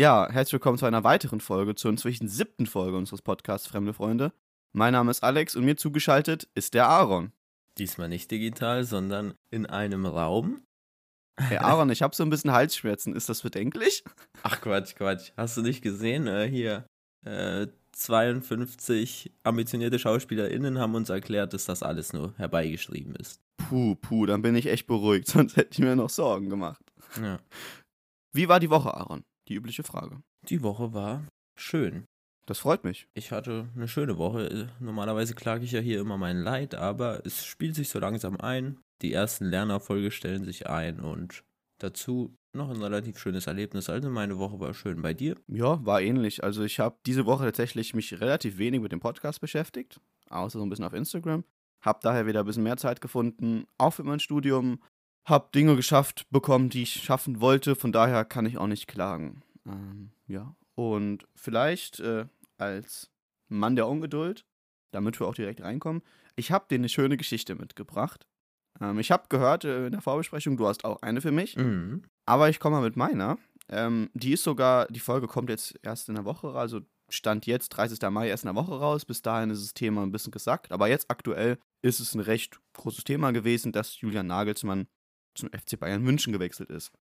Ja, herzlich willkommen zu einer weiteren Folge, zur inzwischen siebten Folge unseres Podcasts Fremde Freunde. Mein Name ist Alex und mir zugeschaltet ist der Aaron. Diesmal nicht digital, sondern in einem Raum. Hey Aaron, ich habe so ein bisschen Halsschmerzen. Ist das bedenklich? Ach Quatsch, Quatsch. Hast du nicht gesehen? Äh, hier, äh, 52 ambitionierte SchauspielerInnen haben uns erklärt, dass das alles nur herbeigeschrieben ist. Puh, puh, dann bin ich echt beruhigt, sonst hätte ich mir noch Sorgen gemacht. Ja. Wie war die Woche, Aaron? Die übliche Frage. Die Woche war schön. Das freut mich. Ich hatte eine schöne Woche. Normalerweise klage ich ja hier immer mein Leid, aber es spielt sich so langsam ein. Die ersten Lernerfolge stellen sich ein und dazu noch ein relativ schönes Erlebnis. Also meine Woche war schön. Bei dir? Ja, war ähnlich. Also ich habe diese Woche tatsächlich mich relativ wenig mit dem Podcast beschäftigt, außer so ein bisschen auf Instagram. Hab daher wieder ein bisschen mehr Zeit gefunden, auch für mein Studium. Hab Dinge geschafft bekommen, die ich schaffen wollte. Von daher kann ich auch nicht klagen. Ähm, ja. Und vielleicht äh, als Mann der Ungeduld, damit wir auch direkt reinkommen, ich habe dir eine schöne Geschichte mitgebracht. Ähm, ich habe gehört äh, in der Vorbesprechung, du hast auch eine für mich. Mhm. Aber ich komme mal mit meiner. Ähm, die ist sogar, die Folge kommt jetzt erst in der Woche, also Stand jetzt, 30. Mai, erst in der Woche raus. Bis dahin ist das Thema ein bisschen gesagt. Aber jetzt aktuell ist es ein recht großes Thema gewesen, dass Julian Nagelsmann zum FC Bayern München gewechselt ist.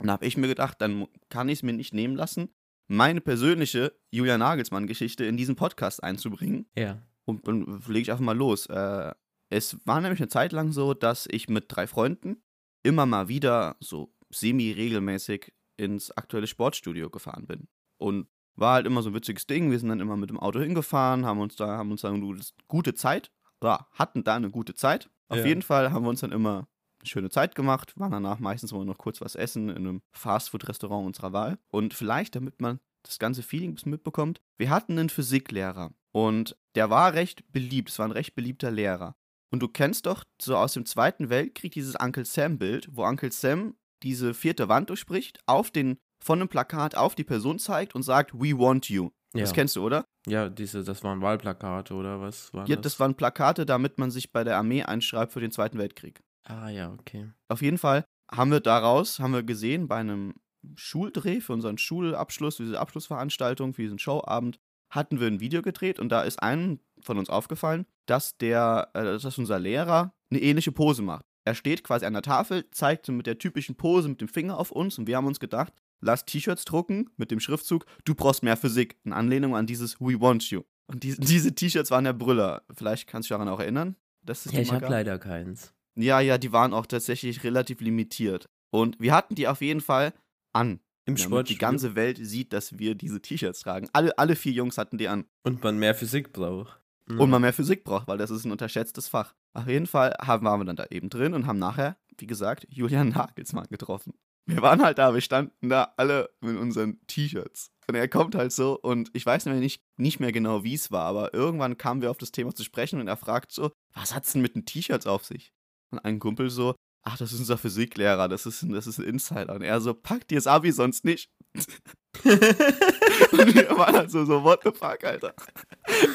Und da habe ich mir gedacht, dann kann ich es mir nicht nehmen lassen, meine persönliche Julian Nagelsmann-Geschichte in diesen Podcast einzubringen. Ja. Und dann lege ich einfach mal los. Äh, es war nämlich eine Zeit lang so, dass ich mit drei Freunden immer mal wieder so semi-regelmäßig ins aktuelle Sportstudio gefahren bin. Und war halt immer so ein witziges Ding. Wir sind dann immer mit dem Auto hingefahren, haben uns da, haben uns da eine gute Zeit, ja, hatten da eine gute Zeit. Auf Ja. jeden Fall haben wir uns dann immer schöne Zeit gemacht, waren danach meistens mal noch kurz was essen in einem Fastfood-Restaurant unserer Wahl. Und vielleicht, damit man das ganze Feeling ein bisschen mitbekommt, wir hatten einen Physiklehrer und der war recht beliebt, es war ein recht beliebter Lehrer. Und du kennst doch so aus dem Zweiten Weltkrieg dieses Uncle Sam-Bild, wo Uncle Sam diese vierte Wand durchbricht, auf den, von einem Plakat auf die Person zeigt und sagt, We want you. Ja. Das kennst du, oder? Ja, diese, das waren Wahlplakate oder was war Ja, das waren Plakate, damit man sich bei der Armee einschreibt für den Zweiten Weltkrieg. Ah ja, okay. Auf jeden Fall haben wir daraus, haben wir gesehen, bei einem Schuldreh für unseren Schulabschluss, diese Abschlussveranstaltung, für diesen Showabend, hatten wir ein Video gedreht und da ist einem von uns aufgefallen, dass der, äh, dass unser Lehrer eine ähnliche Pose macht. Er steht quasi an der Tafel, zeigt so mit der typischen Pose mit dem Finger auf uns und wir haben uns gedacht, lass T-Shirts drucken mit dem Schriftzug, du brauchst mehr Physik, in Anlehnung an dieses We want you. Und die, diese T-Shirts waren der Brüller. Vielleicht kannst du dich daran auch erinnern. dass es Ja, ich habe leider keins. Ja, ja, die waren auch tatsächlich relativ limitiert. Und wir hatten die auf jeden Fall an. Im Damit Sport die ganze Welt sieht, dass wir diese T-Shirts tragen. Alle, alle vier Jungs hatten die an. Und man mehr Physik braucht. Mhm. Und man mehr Physik braucht, weil das ist ein unterschätztes Fach. Auf jeden Fall haben, waren wir dann da eben drin und haben nachher, wie gesagt, Julian Nagelsmann getroffen. Wir waren halt da, wir standen da alle mit unseren T-Shirts. Und er kommt halt so und ich weiß nicht, nicht mehr genau, wie es war, aber irgendwann kamen wir auf das Thema zu sprechen und er fragt so, was hat's denn mit den T-Shirts auf sich? Und ein Kumpel so, ach, das ist unser Physiklehrer, das ist, ein- das ist ein Insider. Und er so, packt dir das Abi sonst nicht. und wir waren halt so, so, what the fuck, Alter.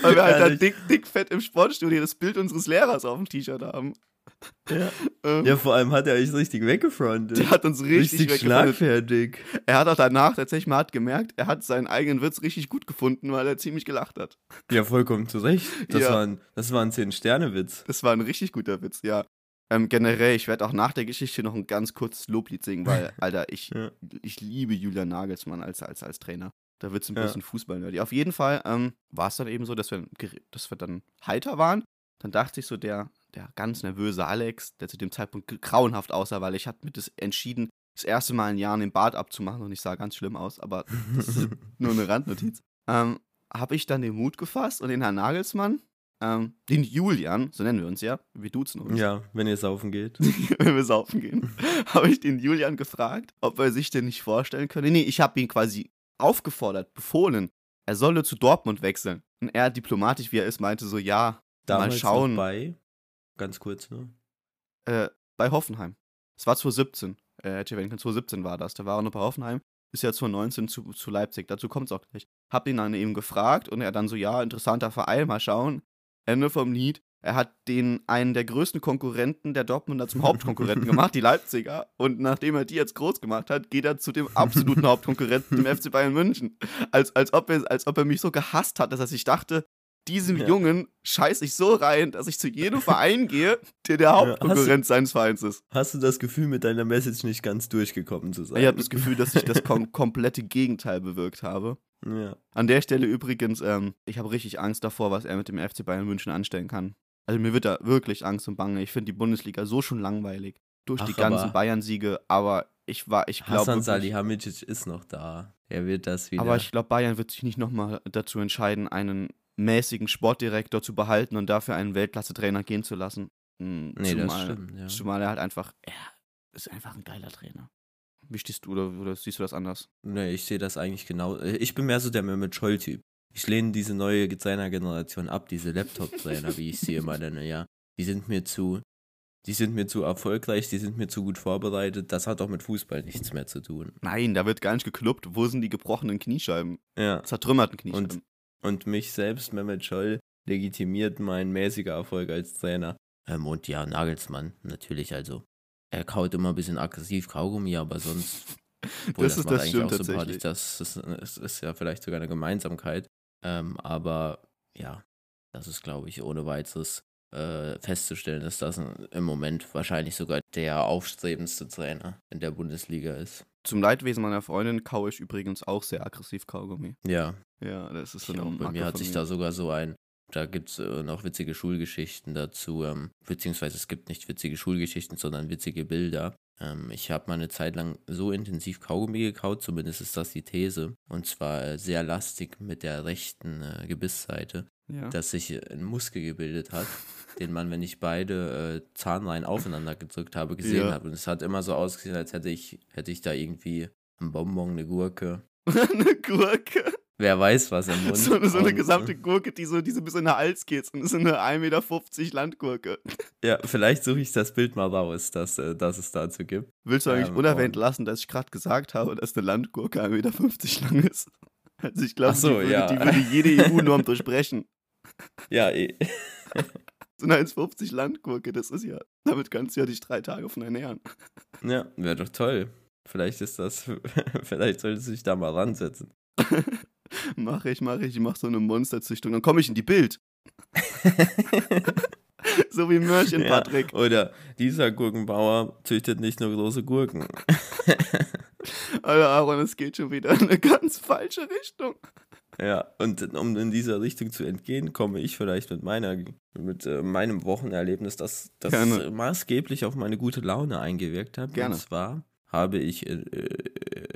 Weil wir halt da Ehrlich. dick, dick fett im Sportstudio das Bild unseres Lehrers auf dem T-Shirt haben. Ja. Ähm, ja, vor allem hat er euch richtig weggefrontet. Der hat uns richtig, richtig schlagfertig. Er hat auch danach tatsächlich mal hat gemerkt, er hat seinen eigenen Witz richtig gut gefunden, weil er ziemlich gelacht hat. Ja, vollkommen zu Recht. Das, Ja. war, ein, das war ein 10-Sterne-Witz. Das war ein richtig guter Witz, ja. Ähm, generell, ich werde auch nach der Geschichte noch ein ganz kurzes Loblied singen, weil, Alter, ich, Ja. ich liebe Julian Nagelsmann als, als, als Trainer. Da wird es ein bisschen Fußball nerdy. Auf jeden Fall ähm, war es dann eben so, dass wir, dass wir dann heiter waren. Dann dachte ich so, der, der ganz nervöse Alex, der zu dem Zeitpunkt grauenhaft aussah, weil ich hatte mir das entschieden, das erste Mal in Jahren den Bart abzumachen und ich sah ganz schlimm aus, aber das ist nur eine Randnotiz. Ähm, habe ich dann den Mut gefasst und den Herrn Nagelsmann, ähm, den Julian, so nennen wir uns ja, wir duzen uns, ja, wenn ihr saufen geht. wenn wir saufen gehen, habe ich den Julian gefragt, ob er sich denn nicht vorstellen könne. Nee, ich habe ihn quasi aufgefordert, befohlen, er solle zu Dortmund wechseln. Und er, diplomatisch wie er ist, meinte so, ja, Damals mal schauen. Bei, ganz kurz nur. Äh, bei Hoffenheim. Es war 2017. Äh, hätte wenn 2017 war das. Da war er noch bei Hoffenheim. Ist ja 2019 zu, zu Leipzig. Dazu kommt es auch gleich. Hab ihn dann eben gefragt und er dann so, ja, interessanter Verein, mal schauen. Ende vom Lied. Er hat den einen der größten Konkurrenten der Dortmunder zum Hauptkonkurrenten gemacht, die Leipziger. Und nachdem er die jetzt groß gemacht hat, geht er zu dem absoluten Hauptkonkurrenten, dem FC Bayern München. Als, als, ob er, als ob er mich so gehasst hat, dass sich dachte, diesem Ja. Jungen scheiße ich so rein, dass ich zu jedem Verein gehe, der der Hauptkonkurrent seines Vereins ist. Hast du das Gefühl, mit deiner Message nicht ganz durchgekommen zu sein? Ich habe das Gefühl, dass ich das kom komplette Gegenteil bewirkt habe. Ja. An der Stelle übrigens, ähm, ich habe richtig Angst davor, was er mit dem FC Bayern München anstellen kann. Also mir wird da wirklich Angst und Bange. Ich finde die Bundesliga so schon langweilig. Durch die Ach, ganzen aber- Bayern-Siege, aber ich war, ich glaube. Wirklich- Salihamidzic ist noch da. Er wird das wieder. Aber ich glaube, Bayern wird sich nicht nochmal dazu entscheiden, einen mäßigen Sportdirektor zu behalten und dafür einen Weltklasse-Trainer gehen zu lassen. Hm, nee, das zumal, stimmt. Ja. zumal er halt einfach, er ist einfach ein geiler Trainer. Wie stehst du oder, oder siehst du das anders? Nee, ich sehe das eigentlich genau. äh, Ich bin mehr so der Mehmet Scholl-Typ. Ich lehne diese neue Trainergeneration ab, diese Laptop-Trainer, wie ich sie immer nenne, ja. Die sind mir zu, die sind mir zu erfolgreich, die sind mir zu gut vorbereitet. Das hat auch mit Fußball nichts mehr zu tun. Nein, da wird gar nicht geklubbt. Wo sind die gebrochenen Kniescheiben? Ja. Zertrümmerten Kniescheiben. Und mich selbst, Mehmet Scholl, legitimiert mein mäßiger Erfolg als Trainer. Ähm, und ja, Nagelsmann, natürlich, also. Er kaut immer ein bisschen aggressiv Kaugummi, aber sonst. Obwohl, Das ist- macht das eigentlich auch sympathisch. tatsächlich. Das ist, das ist ja vielleicht sogar eine Gemeinsamkeit. Ähm, aber ja, das ist, glaube ich, ohne weiteres äh, festzustellen, dass das im Moment wahrscheinlich sogar der aufstrebendste Trainer in der Bundesliga ist. Zum Leidwesen meiner Freundin kaue ich übrigens auch sehr aggressiv Kaugummi. Ja, Ja, das ist so eine bei mir hat sich da sogar so ein, da gibt es äh, noch witzige Schulgeschichten dazu, ähm, beziehungsweise es gibt nicht witzige Schulgeschichten, sondern witzige Bilder. Ähm, ich habe mal eine Zeit lang so intensiv Kaugummi gekaut, zumindest ist das die These, und zwar äh, sehr lastig mit der rechten äh, Gebissseite, Ja. dass sich äh, ein Muskel gebildet hat, den man, wenn ich beide äh, Zahnreihen aufeinander gedrückt habe, gesehen Ja. habe. Und es hat immer so ausgesehen, als hätte ich, hätte ich da irgendwie ein Bonbon, eine Gurke. eine Gurke. Wer weiß, was im Mund. So, eine- so eine äh, gesamte Gurke, die so, die so bis in den Hals geht. Und so eine 1,50 Meter Landgurke. Ja, vielleicht suche ich das Bild mal raus, dass, äh, dass es dazu gibt. Willst du eigentlich Ähm, unerwähnt lassen, dass ich gerade gesagt habe, dass eine Landgurke 1,50 Meter lang ist? Also ich glaube, so, die, würde, ja. die würde jede EU-Norm durchbrechen. Ja, eh. So eine 1,50 Landgurke, das ist ja, damit kannst du ja dich drei Tage von ernähren. ja wäre doch toll. Vielleicht ist das, vielleicht solltest du dich da mal ransetzen. mache ich, mache ich, ich mache so eine Monsterzüchtung. Dann komme ich in die Bild. So wie Mörchen, Ja, Patrick. Oder dieser Gurkenbauer züchtet nicht nur große Gurken. Alter, Aaron, es geht schon wieder in eine ganz falsche Richtung. Ja, und um in dieser Richtung zu entgehen, komme ich vielleicht mit meiner, mit äh, meinem Wochenerlebnis, das, das Gerne. äh, maßgeblich auf meine gute Laune eingewirkt hat. Gerne. Und zwar habe ich äh,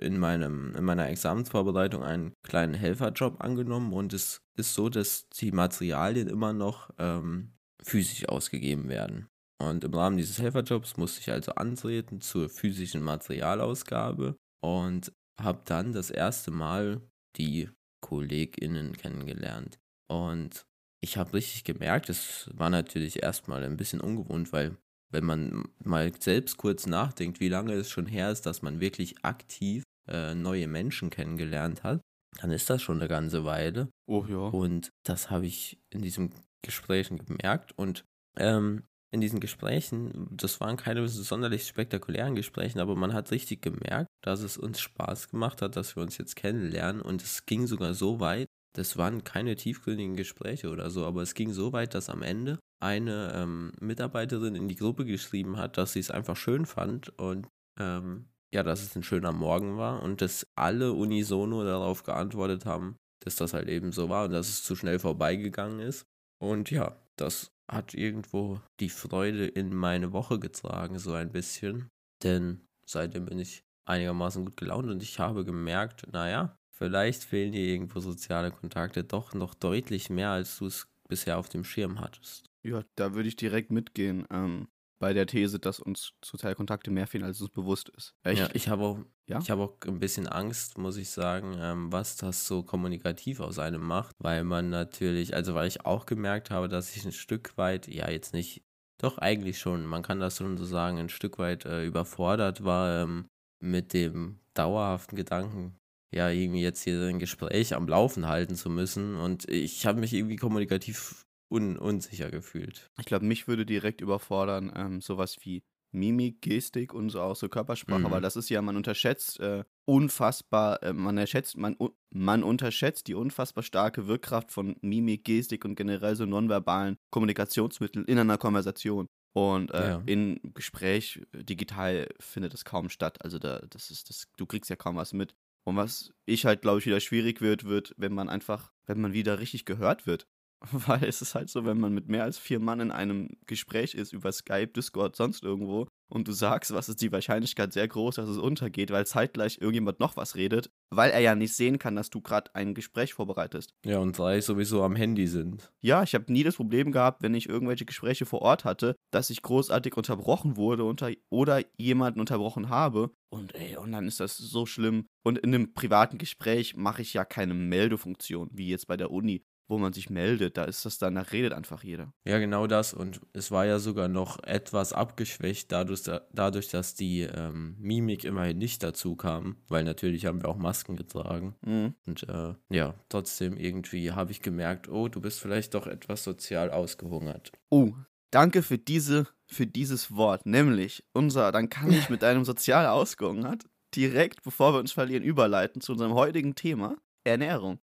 in, meinem, in meiner Examensvorbereitung einen kleinen Helferjob angenommen und es ist so, dass die Materialien immer noch ähm, physisch ausgegeben werden. Und im Rahmen dieses Helferjobs musste ich also antreten zur physischen Materialausgabe und habe dann das erste Mal die KollegInnen kennengelernt. Und ich habe richtig gemerkt, es war natürlich erstmal ein bisschen ungewohnt, weil wenn man mal selbst kurz nachdenkt, wie lange es schon her ist, dass man wirklich aktiv äh, neue Menschen kennengelernt hat, dann ist das schon eine ganze Weile. Oh ja. Und das habe ich in diesen Gesprächen gemerkt. Und ähm, in diesen Gesprächen, das waren keine sonderlich spektakulären Gesprächen, aber man hat richtig gemerkt, dass es uns Spaß gemacht hat, dass wir uns jetzt kennenlernen. Und es ging sogar so weit, das waren keine tiefgründigen Gespräche oder so, aber es ging so weit, dass am Ende eine ähm, Mitarbeiterin in die Gruppe geschrieben hat, dass sie es einfach schön fand und ähm, ja, dass es ein schöner Morgen war und dass alle unisono darauf geantwortet haben, dass das halt eben so war und dass es zu schnell vorbeigegangen ist. Und ja, das hat irgendwo die Freude in meine Woche getragen, so ein bisschen. Denn seitdem bin ich einigermaßen gut gelaunt und ich habe gemerkt, naja, vielleicht fehlen dir irgendwo soziale Kontakte doch noch deutlich mehr, als du es bisher auf dem Schirm hattest. Ja, da würde ich direkt mitgehen. Ähm, bei der These, dass uns soziale Kontakte mehr fehlen, als uns bewusst ist. Ich, ja, ich habe auch, Ja? ich habe auch ein bisschen Angst, muss ich sagen, ähm, was das so kommunikativ aus einem macht, weil man natürlich, also weil ich auch gemerkt habe, dass ich ein Stück weit, ja jetzt nicht, doch eigentlich schon, man kann das schon so sagen, ein Stück weit äh, überfordert war ähm, mit dem dauerhaften Gedanken, ja irgendwie jetzt hier ein Gespräch am Laufen halten zu müssen und ich habe mich irgendwie kommunikativ un unsicher gefühlt. Ich glaube, mich würde direkt überfordern, ähm, sowas wie Mimik, Gestik und so auch so Körpersprache, Mhm. weil das ist ja, man unterschätzt äh, unfassbar, äh, man, erschätzt, man, man unterschätzt die unfassbar starke Wirkkraft von Mimik, Gestik und generell so nonverbalen Kommunikationsmitteln in einer Konversation. Und äh, Ja. in Gespräch äh, digital findet es kaum statt. Also da, das ist, das, du kriegst ja kaum was mit. Und was ich halt, glaube ich, wieder schwierig wird, wird, wenn man einfach, wenn man wieder richtig gehört wird. Weil es ist halt so, wenn man mit mehr als vier Mann in einem Gespräch ist, über Skype, Discord, sonst irgendwo, und du sagst, was ist die Wahrscheinlichkeit sehr groß, dass es untergeht, weil zeitgleich irgendjemand noch was redet, weil er ja nicht sehen kann, dass du gerade ein Gespräch vorbereitest. Ja, und drei sowieso am Handy sind. Ja, ich habe nie das Problem gehabt, wenn ich irgendwelche Gespräche vor Ort hatte, dass ich großartig unterbrochen wurde unter, oder jemanden unterbrochen habe. Und ey, und dann ist das so schlimm. Und in einem privaten Gespräch mache ich ja keine Meldefunktion, wie jetzt bei der Uni, wo man sich meldet. Da ist das dann, da redet einfach jeder. Ja, genau das. Und es war ja sogar noch etwas abgeschwächt, dadurch, dadurch dass die ähm, Mimik immerhin nicht dazu kam, weil natürlich haben wir auch Masken getragen. Mhm. Und äh, ja, trotzdem irgendwie habe ich gemerkt, oh, du bist vielleicht doch etwas sozial ausgehungert. Oh, danke für diese, für dieses Wort. Nämlich, unser, dann kann ich mit deinem sozial ausgehungert direkt, bevor wir uns verlieren, überleiten zu unserem heutigen Thema, Ernährung.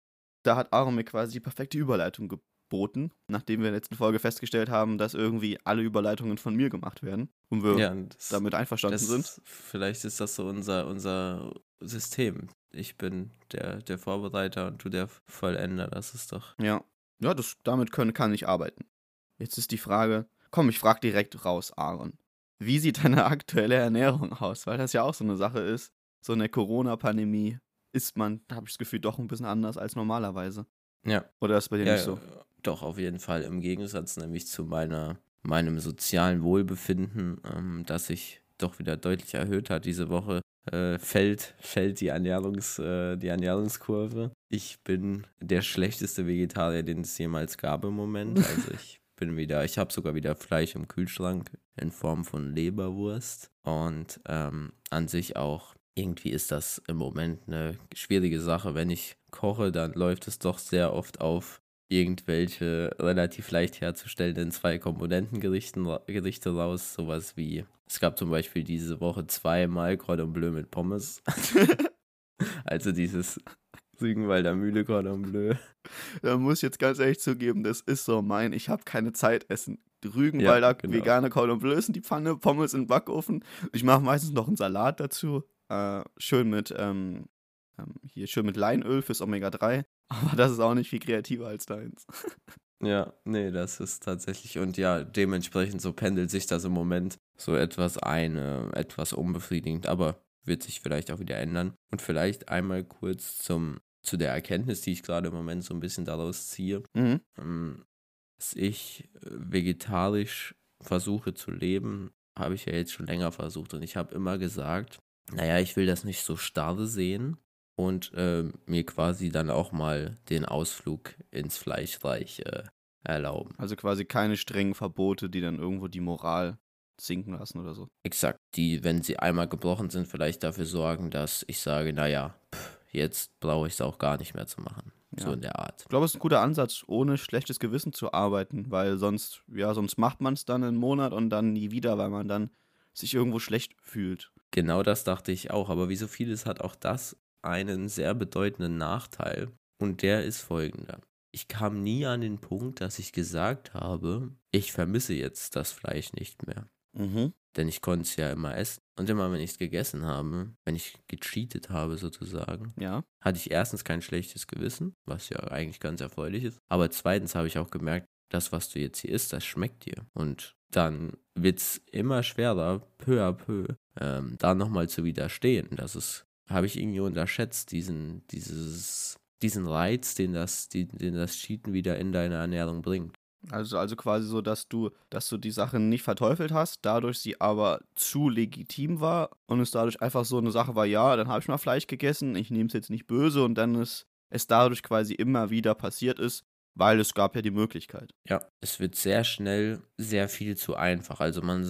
Da hat Aaron mir quasi die perfekte Überleitung geboten, nachdem wir in der letzten Folge festgestellt haben, dass irgendwie alle Überleitungen von mir gemacht werden und wir Ja, und das, damit einverstanden das, sind. Vielleicht ist das so unser, unser System. Ich bin der, der Vorbereiter und du der Vollender. Das ist doch. Ja, ja das, damit können, kann ich arbeiten. Jetzt ist die Frage, komm, ich frage direkt raus, Aaron. Wie sieht deine aktuelle Ernährung aus? Weil das ja auch so eine Sache ist. So in der Corona-Pandemie isst man, habe ich das Gefühl, doch ein bisschen anders als normalerweise. Ja, Oder ist bei dir ja, nicht so? äh, doch, auf jeden Fall. Im Gegensatz nämlich zu meiner, meinem sozialen Wohlbefinden, ähm, das sich doch wieder deutlich erhöht hat diese Woche, äh, fällt, fällt die, Ernährungs, äh, die Ernährungskurve. Ich bin der schlechteste Vegetarier, den es jemals gab im Moment. Also ich bin wieder, ich habe sogar wieder Fleisch im Kühlschrank in Form von Leberwurst. Und ähm, an sich auch, irgendwie ist das im Moment eine schwierige Sache. Wenn ich koche, dann läuft es doch sehr oft auf irgendwelche relativ leicht herzustellenden Zwei-Komponenten-Gerichte Gerichte raus. Sowas wie, es gab zum Beispiel diese Woche zweimal Cordon Bleu mit Pommes. also dieses Rügenwalder Mühle Cordon Bleu. Da muss ich jetzt ganz ehrlich zugeben, das ist so mein, ich habe keine Zeit essen. Rügenwalder Ja, genau. vegane Cordon Bleu in die Pfanne, Pommes in den Backofen. Ich mache meistens noch einen Salat dazu. Äh, schön mit, ähm, ähm, hier schön mit Leinöl fürs Omega-3. Aber das ist auch nicht viel kreativer als deins. Ja, nee, das ist tatsächlich. Und ja, dementsprechend so pendelt sich das im Moment so etwas ein, äh, etwas unbefriedigend, aber wird sich vielleicht auch wieder ändern. Und vielleicht einmal kurz zum, zu der Erkenntnis, die ich gerade im Moment so ein bisschen daraus ziehe, Mhm. ähm, dass ich äh, vegetarisch versuche zu leben, habe ich ja jetzt schon länger versucht. Und ich habe immer gesagt, naja, ich will das nicht so starr sehen und äh, mir quasi dann auch mal den Ausflug ins Fleischreich äh, erlauben. Also quasi keine strengen Verbote, die dann irgendwo die Moral sinken lassen oder so. Exakt, die, wenn sie einmal gebrochen sind, vielleicht dafür sorgen, dass ich sage, naja, pff, jetzt brauche ich es auch gar nicht mehr zu machen. So Ja. in der Art. Ich glaube, es ist ein guter Ansatz, ohne schlechtes Gewissen zu arbeiten, weil sonst, ja, sonst macht man es dann einen Monat und dann nie wieder, weil man dann sich irgendwo schlecht fühlt. Genau das dachte ich auch, aber wie so vieles hat auch das einen sehr bedeutenden Nachteil und der ist folgender. Ich kam nie an den Punkt, dass ich gesagt habe, ich vermisse jetzt das Fleisch nicht mehr. Mhm. Denn ich konnte es ja immer essen. Und immer, wenn ich es gegessen habe, wenn ich gecheatet habe sozusagen, Ja. hatte ich erstens kein schlechtes Gewissen, was ja eigentlich ganz erfreulich ist. Aber zweitens habe ich auch gemerkt, das, was du jetzt hier isst, das schmeckt dir. Und dann wird es immer schwerer, peu à peu, ähm, da nochmal zu widerstehen. Das ist, habe ich irgendwie unterschätzt, diesen, dieses, diesen Reiz, den das, die, den das Cheaten wieder in deine Ernährung bringt. Also, also quasi so, dass du, dass du die Sache nicht verteufelt hast, dadurch sie aber zu legitim war und es dadurch einfach so eine Sache war, ja, dann habe ich mal Fleisch gegessen, ich nehme es jetzt nicht böse und dann ist es dadurch quasi immer wieder passiert ist, weil es gab ja die Möglichkeit. Ja, es wird sehr schnell sehr viel zu einfach. Also man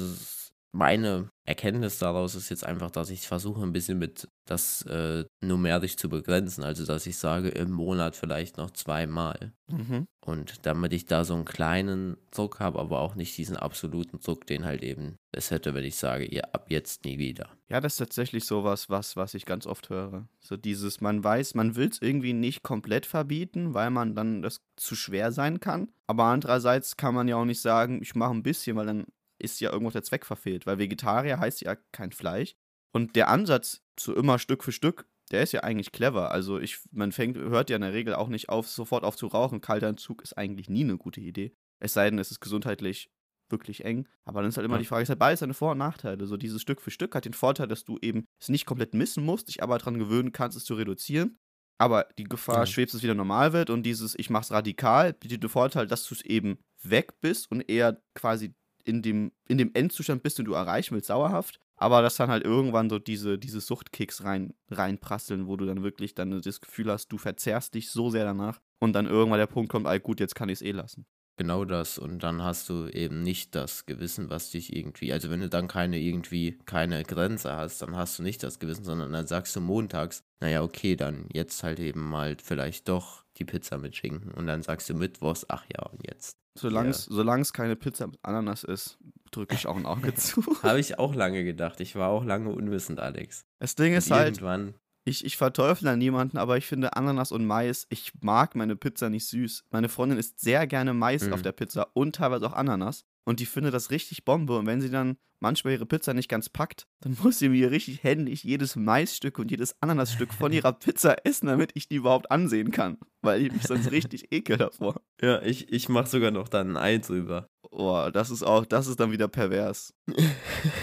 meine Erkenntnis daraus ist jetzt einfach, dass ich versuche, ein bisschen mit das äh, numerisch zu begrenzen. Also, dass ich sage, im Monat vielleicht noch zweimal. Mhm. Und damit ich da so einen kleinen Druck habe, aber auch nicht diesen absoluten Druck, den halt eben es hätte, wenn ich sage, ja, ab jetzt nie wieder. Ja, das ist tatsächlich sowas, was, was ich ganz oft höre. So dieses, man weiß, man will es irgendwie nicht komplett verbieten, weil man dann das zu schwer sein kann. Aber andererseits kann man ja auch nicht sagen, ich mache ein bisschen, weil dann ist ja irgendwo der Zweck verfehlt. Weil Vegetarier heißt ja kein Fleisch. Und der Ansatz zu immer Stück für Stück, der ist ja eigentlich clever. Also ich, man fängt, hört ja in der Regel auch nicht auf, sofort auf zu rauchen. Kalter Entzug ist eigentlich nie eine gute Idee. Es sei denn, es ist gesundheitlich wirklich eng. Aber dann ist halt immer Ja. die Frage, es hat beides seine Vor- und Nachteile. So dieses Stück für Stück hat den Vorteil, dass du eben es nicht komplett missen musst, dich aber daran gewöhnen kannst, es zu reduzieren. Aber die Gefahr Ja. schwebt, dass es wieder normal wird und dieses Ich mach's radikal bietet den Vorteil, dass du es eben weg bist und eher quasi in dem, in dem Endzustand bist, den du erreichen willst, sauerhaft. Aber dass dann halt irgendwann so diese, diese Suchtkicks rein, reinprasseln, wo du dann wirklich dann das Gefühl hast, du verzerrst dich so sehr danach und dann irgendwann der Punkt kommt, ey, gut, jetzt kann ich es eh lassen. Genau das. Und dann hast du eben nicht das Gewissen, was dich irgendwie, also wenn du dann keine irgendwie, keine Grenze hast, dann hast du nicht das Gewissen, sondern dann sagst du montags, naja, okay, dann jetzt halt eben mal vielleicht doch die Pizza mit Schinken. Und dann sagst du mittwochs, ach ja, und jetzt. Solange es es keine Pizza mit Ananas ist, drücke ich auch ein Auge zu. Habe ich auch lange gedacht. Ich war auch lange unwissend, Alex. Das Ding ist Und halt, irgendwann, ich, ich verteufle da niemanden, aber ich finde Ananas und Mais, ich mag meine Pizza nicht süß. Meine Freundin isst sehr gerne Mais Mhm. auf der Pizza und teilweise auch Ananas. Und die findet das richtig Bombe. Und wenn sie dann manchmal ihre Pizza nicht ganz packt, dann muss sie mir richtig händig jedes Maisstück und jedes Ananasstück von ihrer Pizza essen, damit ich die überhaupt ansehen kann. Weil ich mich sonst richtig ekel davor. ja, ich, ich mache sogar noch dann ein Ei drüber. Oh, das ist auch, das ist dann wieder pervers.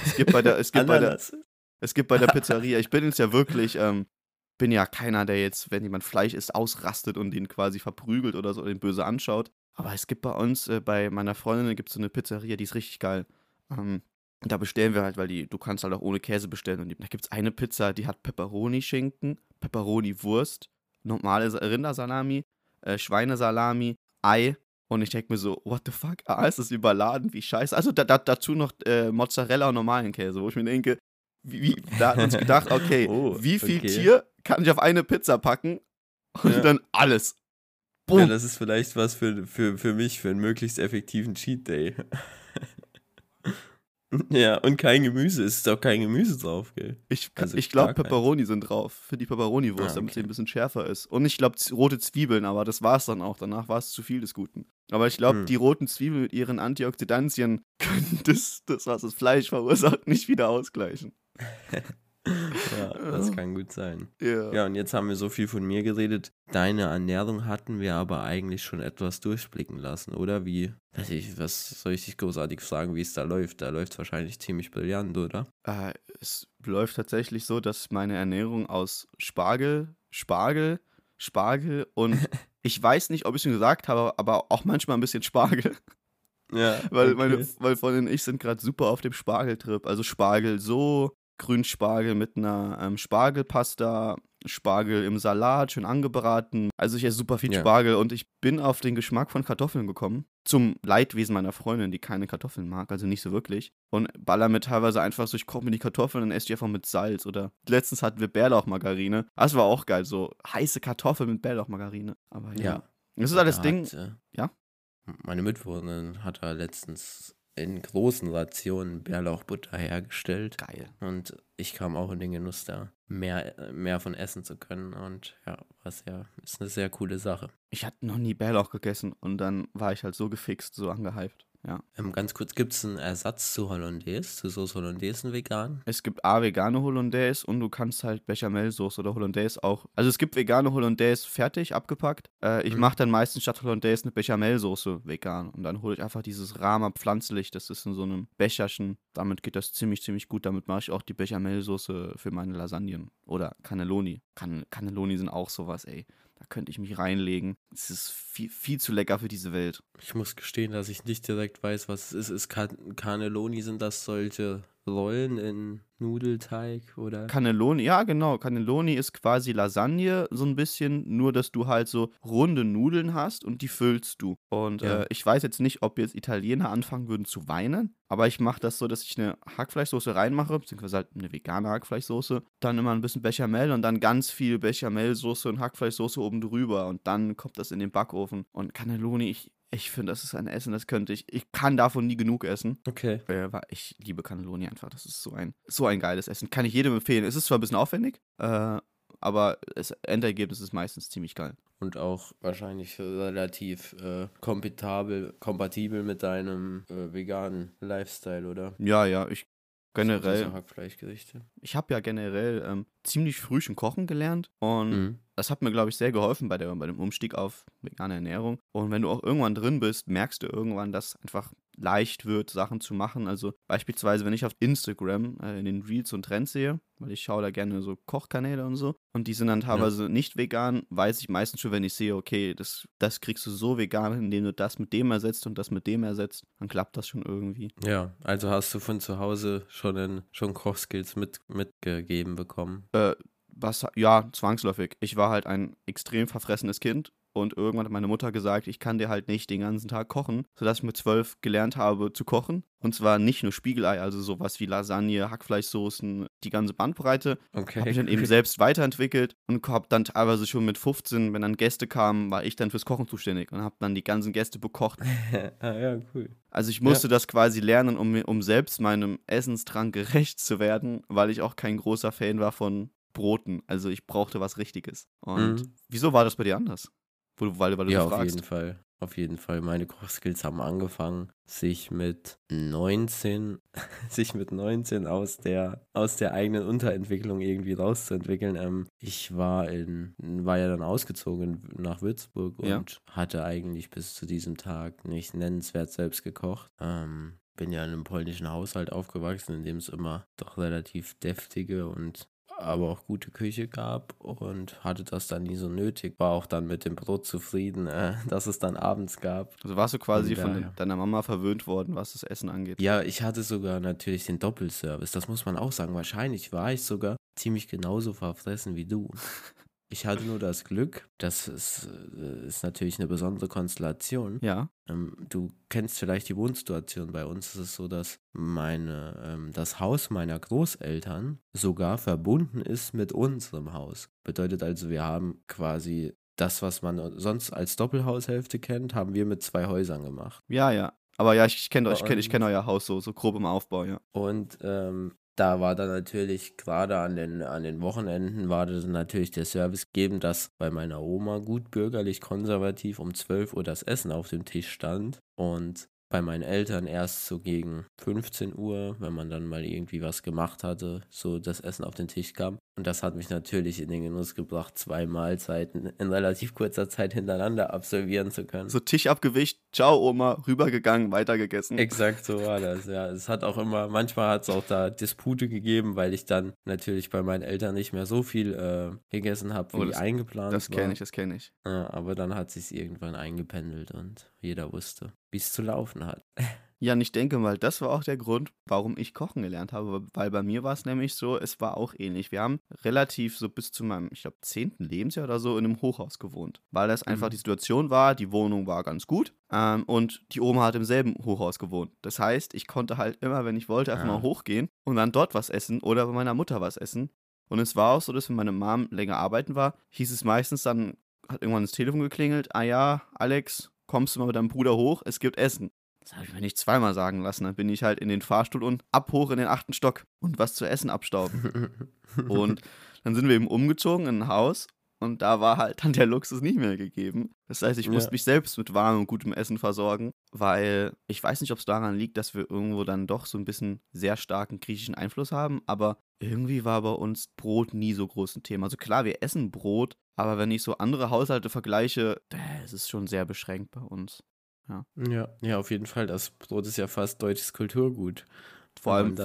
Es gibt bei der, es gibt bei der. Es gibt bei der Pizzeria, ich bin jetzt ja wirklich, ähm, bin ja keiner, der jetzt, wenn jemand Fleisch isst, ausrastet und den quasi verprügelt oder so, den böse anschaut. Aber es gibt bei uns, äh, bei meiner Freundin, gibt es so eine Pizzeria, die ist richtig geil. Ähm, da bestellen wir halt, weil die, du kannst halt auch ohne Käse bestellen. Und die, da gibt es eine Pizza, die hat Pepperoni-Schinken, Pepperoni-Wurst, normale Sa- Rindersalami, äh, Schweinesalami, Ei. Und ich denke mir so, what the fuck? Ah, ist das überladen? Wie scheiße. Also da, da, dazu noch äh, Mozzarella und normalen Käse, wo ich mir denke, wie, wie, da hat uns gedacht, okay, Oh, wie viel okay. Tier kann ich auf eine Pizza packen? Und Ja. dann alles. Ja, Boom. das ist vielleicht was für, für, für mich, für einen möglichst effektiven Cheat Day. ja, und kein Gemüse. Es ist auch kein Gemüse drauf, gell? ich also ich glaube. Pepperoni sind drauf. Für die Pepperoni-Wurst, Ah, damit sie okay. ein bisschen schärfer ist. Und ich glaube, rote Zwiebeln, aber das war es dann auch. Danach war es zu viel des Guten. Aber ich glaube, Hm. die roten Zwiebeln mit ihren Antioxidantien können das, das, was das Fleisch verursacht, nicht wieder ausgleichen. Ja, das kann gut sein. Ja. Ja, und jetzt haben wir so viel von mir geredet. Deine Ernährung hatten wir aber eigentlich schon etwas durchblicken lassen, oder? Wie, weiß ich, was soll ich dich großartig fragen, wie es da läuft? Da läuft es wahrscheinlich ziemlich brillant, oder? Äh, es läuft tatsächlich so, dass meine Ernährung aus Spargel, Spargel, Spargel und ich weiß nicht, ob ich es schon gesagt habe, aber auch manchmal ein bisschen Spargel. Ja, Weil meine weil Freundin und ich sind gerade super auf dem Spargeltrip. Also Spargel so, Grünspargel mit einer ähm, Spargelpasta, Spargel im Salat, schön angebraten. Also ich esse super viel Ja. Spargel und ich bin auf den Geschmack von Kartoffeln gekommen. Zum Leidwesen meiner Freundin, die keine Kartoffeln mag, also nicht so wirklich. Und baller mir teilweise einfach so, ich koche mir die Kartoffeln und esse die einfach mit Salz. Oder letztens hatten wir Bärlauchmargarine. Das war auch geil, so heiße Kartoffeln mit Bärlauchmargarine. Aber ja. Ja. Das ist alles Da Ding. Hat, äh, Ja? Meine Mitwohnerin hat da letztens in großen Rationen Bärlauchbutter hergestellt. Geil. Und ich kam auch in den Genuss, da mehr, mehr von essen zu können. Und ja, was ja, ist eine sehr coole Sache. Ich hatte noch nie Bärlauch gegessen und dann war ich halt so gefixt, so angehypt. Ja. Ähm, ganz kurz, gibt es einen Ersatz zu Hollandaise, zu Soße Hollandaise vegan? Es gibt A, vegane Hollandaise und du kannst halt Bechamelsoße oder Hollandaise auch. Also es gibt vegane Hollandaise fertig, abgepackt. Äh, ich Mhm. mache dann meistens statt Hollandaise eine Bechamelsoße vegan. Und dann hole ich einfach dieses Rama pflanzlich, das ist in so einem Becherchen. Damit geht das ziemlich, ziemlich gut. Damit mache ich auch die Bechamelsoße für meine Lasagnen. Oder Cannelloni. Can Cannelloni sind auch sowas, ey. Da könnte ich mich reinlegen. Es ist viel, viel zu lecker für diese Welt. Ich muss gestehen, dass ich nicht direkt weiß, was es ist. Ist Can Cannelloni, sind das solche Rollen in Nudelteig oder? Cannelloni, ja genau. Cannelloni ist quasi Lasagne, so ein bisschen, nur dass du halt so runde Nudeln hast und die füllst du. Und Ja. äh, ich weiß jetzt nicht, ob jetzt Italiener anfangen würden zu weinen, aber ich mache das so, dass ich eine Hackfleischsoße reinmache, beziehungsweise halt eine vegane Hackfleischsoße, dann immer ein bisschen Bechamel und dann ganz viel Bechamelsoße und Hackfleischsoße oben drüber und dann kommt das in den Backofen. Und Cannelloni, ich, ich finde, das ist ein Essen, das könnte ich, ich kann davon nie genug essen. Okay. Äh, ich liebe Cannelloni einfach. Das ist so ein, so ein geiles Essen. Kann ich jedem empfehlen. Es ist zwar ein bisschen aufwendig, äh, aber das Endergebnis ist meistens ziemlich geil. Und auch wahrscheinlich relativ äh, kompatibel, kompatibel mit deinem äh, veganen Lifestyle, oder? Ja, ja, ich generell, Hackfleischgerichte. ich habe ja generell ähm, ziemlich früh schon kochen gelernt und Mhm. das hat mir, glaube ich, sehr geholfen bei, der, bei dem Umstieg auf vegane Ernährung. Und wenn du auch irgendwann drin bist, merkst du irgendwann, dass einfach leicht wird, Sachen zu machen. Also beispielsweise, wenn ich auf Instagram äh, in den Reels und Trends sehe, weil ich schaue da gerne so Kochkanäle und so, und die sind dann teilweise nicht vegan, weiß ich meistens schon, wenn ich sehe, okay, das, das kriegst du so vegan, indem du das mit dem ersetzt und das mit dem ersetzt, dann klappt das schon irgendwie. Ja, also hast du von zu Hause schon, in, schon Kochskills mit, mitgegeben bekommen. Äh, was, ja, zwangsläufig. Ich war halt ein extrem verfressenes Kind und irgendwann hat meine Mutter gesagt, ich kann dir halt nicht den ganzen Tag kochen, sodass ich mit zwölf gelernt habe zu kochen. Und zwar nicht nur Spiegelei, also sowas wie Lasagne, Hackfleischsoßen, die ganze Bandbreite. Okay. Habe ich dann eben selbst weiterentwickelt und habe dann teilweise schon mit 15, wenn dann Gäste kamen, war ich dann fürs Kochen zuständig und habe dann die ganzen Gäste bekocht. ah, ja, cool. Also ich musste das quasi lernen, um, um selbst meinem Essensdrang gerecht zu werden, weil ich auch kein großer Fan war von Broten. Also ich brauchte was Richtiges. Und Mhm. wieso war das bei dir anders? Wo, du- weil, weil du Ja, auf fragst. jeden Fall. Auf jeden Fall. Meine Kochskills haben angefangen, sich mit 19, sich mit 19 aus der, aus der eigenen Unterentwicklung irgendwie rauszuentwickeln. Ähm, ich war in, war ja dann ausgezogen nach Würzburg und Ja. hatte eigentlich bis zu diesem Tag nicht nennenswert selbst gekocht. Ähm, bin ja in einem polnischen Haushalt aufgewachsen, in dem es immer doch relativ deftige und aber auch gute Küche gab und hatte das dann nie so nötig. War auch dann mit dem Brot zufrieden, äh, dass es dann abends gab. Also warst du quasi Von von daher. deiner Mama verwöhnt worden, was das Essen angeht. Ja, ich hatte sogar natürlich den Doppelservice, das muss man auch sagen. Wahrscheinlich war ich sogar ziemlich genauso verfressen wie du. Ich hatte nur das Glück, das ist, äh, ist natürlich eine besondere Konstellation. Ja. Ähm, du kennst vielleicht die Wohnsituation bei uns. Es ist so, dass meine, ähm, das Haus meiner Großeltern sogar verbunden ist mit unserem Haus. Bedeutet also, wir haben quasi das, was man sonst als Doppelhaushälfte kennt, haben wir mit zwei Häusern gemacht. Ja, ja. Aber ja, ich, ich kenne ich kenn, ich Und- kenn euer Haus so, so grob im Aufbau, ja. Und ähm, da war dann natürlich, gerade an den, an den Wochenenden, war das natürlich der Service gegeben, dass bei meiner Oma gut bürgerlich konservativ um 12 Uhr das Essen auf dem Tisch stand. Und bei meinen Eltern erst so gegen 15 Uhr, wenn man dann mal irgendwie was gemacht hatte, so das Essen auf den Tisch kam. Und das hat mich natürlich in den Genuss gebracht, zwei Mahlzeiten in relativ kurzer Zeit hintereinander absolvieren zu können. So Tisch abgewischt, ciao Oma, rübergegangen, weitergegessen. Exakt so war das, ja. Es hat auch immer, manchmal hat es auch da Dispute gegeben, weil ich dann natürlich bei meinen Eltern nicht mehr so viel äh, gegessen habe, wie Oh, das- eingeplant das war. kenne ich, das kenne ich. Ja, aber dann hat sich irgendwann eingependelt und jeder wusste, wie es zu laufen hat. Ja, und ich denke mal, das war auch der Grund, warum ich kochen gelernt habe, weil bei mir war es nämlich so, es war auch ähnlich. Wir haben relativ so bis zu meinem, ich glaube, zehnten Lebensjahr oder so in einem Hochhaus gewohnt, weil das einfach Mhm. die Situation war, die Wohnung war ganz gut ähm, und die Oma hat im selben Hochhaus gewohnt. Das heißt, ich konnte halt immer, wenn ich wollte, einfach Ah. mal hochgehen und dann dort was essen oder bei meiner Mutter was essen. Und es war auch so, dass wenn meine Mom länger arbeiten war, hieß es meistens dann, hat irgendwann das Telefon geklingelt, ah ja, Alex, kommst du mal mit deinem Bruder hoch, es gibt Essen. Das habe ich mir nicht zweimal sagen lassen. Dann bin ich halt in den Fahrstuhl und ab hoch in den achten Stock und was zu essen abstauben. Und dann sind wir eben umgezogen in ein Haus und da war halt dann der Luxus nicht mehr gegeben. Das heißt, ich musste Ja. mich selbst mit warmem und gutem Essen versorgen, weil ich weiß nicht, ob es daran liegt, dass wir irgendwo dann doch so ein bisschen sehr starken griechischen Einfluss haben, aber irgendwie war bei uns Brot nie so groß ein Thema. Also klar, wir essen Brot, aber wenn ich so andere Haushalte vergleiche, es ist schon sehr beschränkt bei uns. ja, ja, auf jeden Fall. Das Brot ist ja fast deutsches Kulturgut. Vor allem,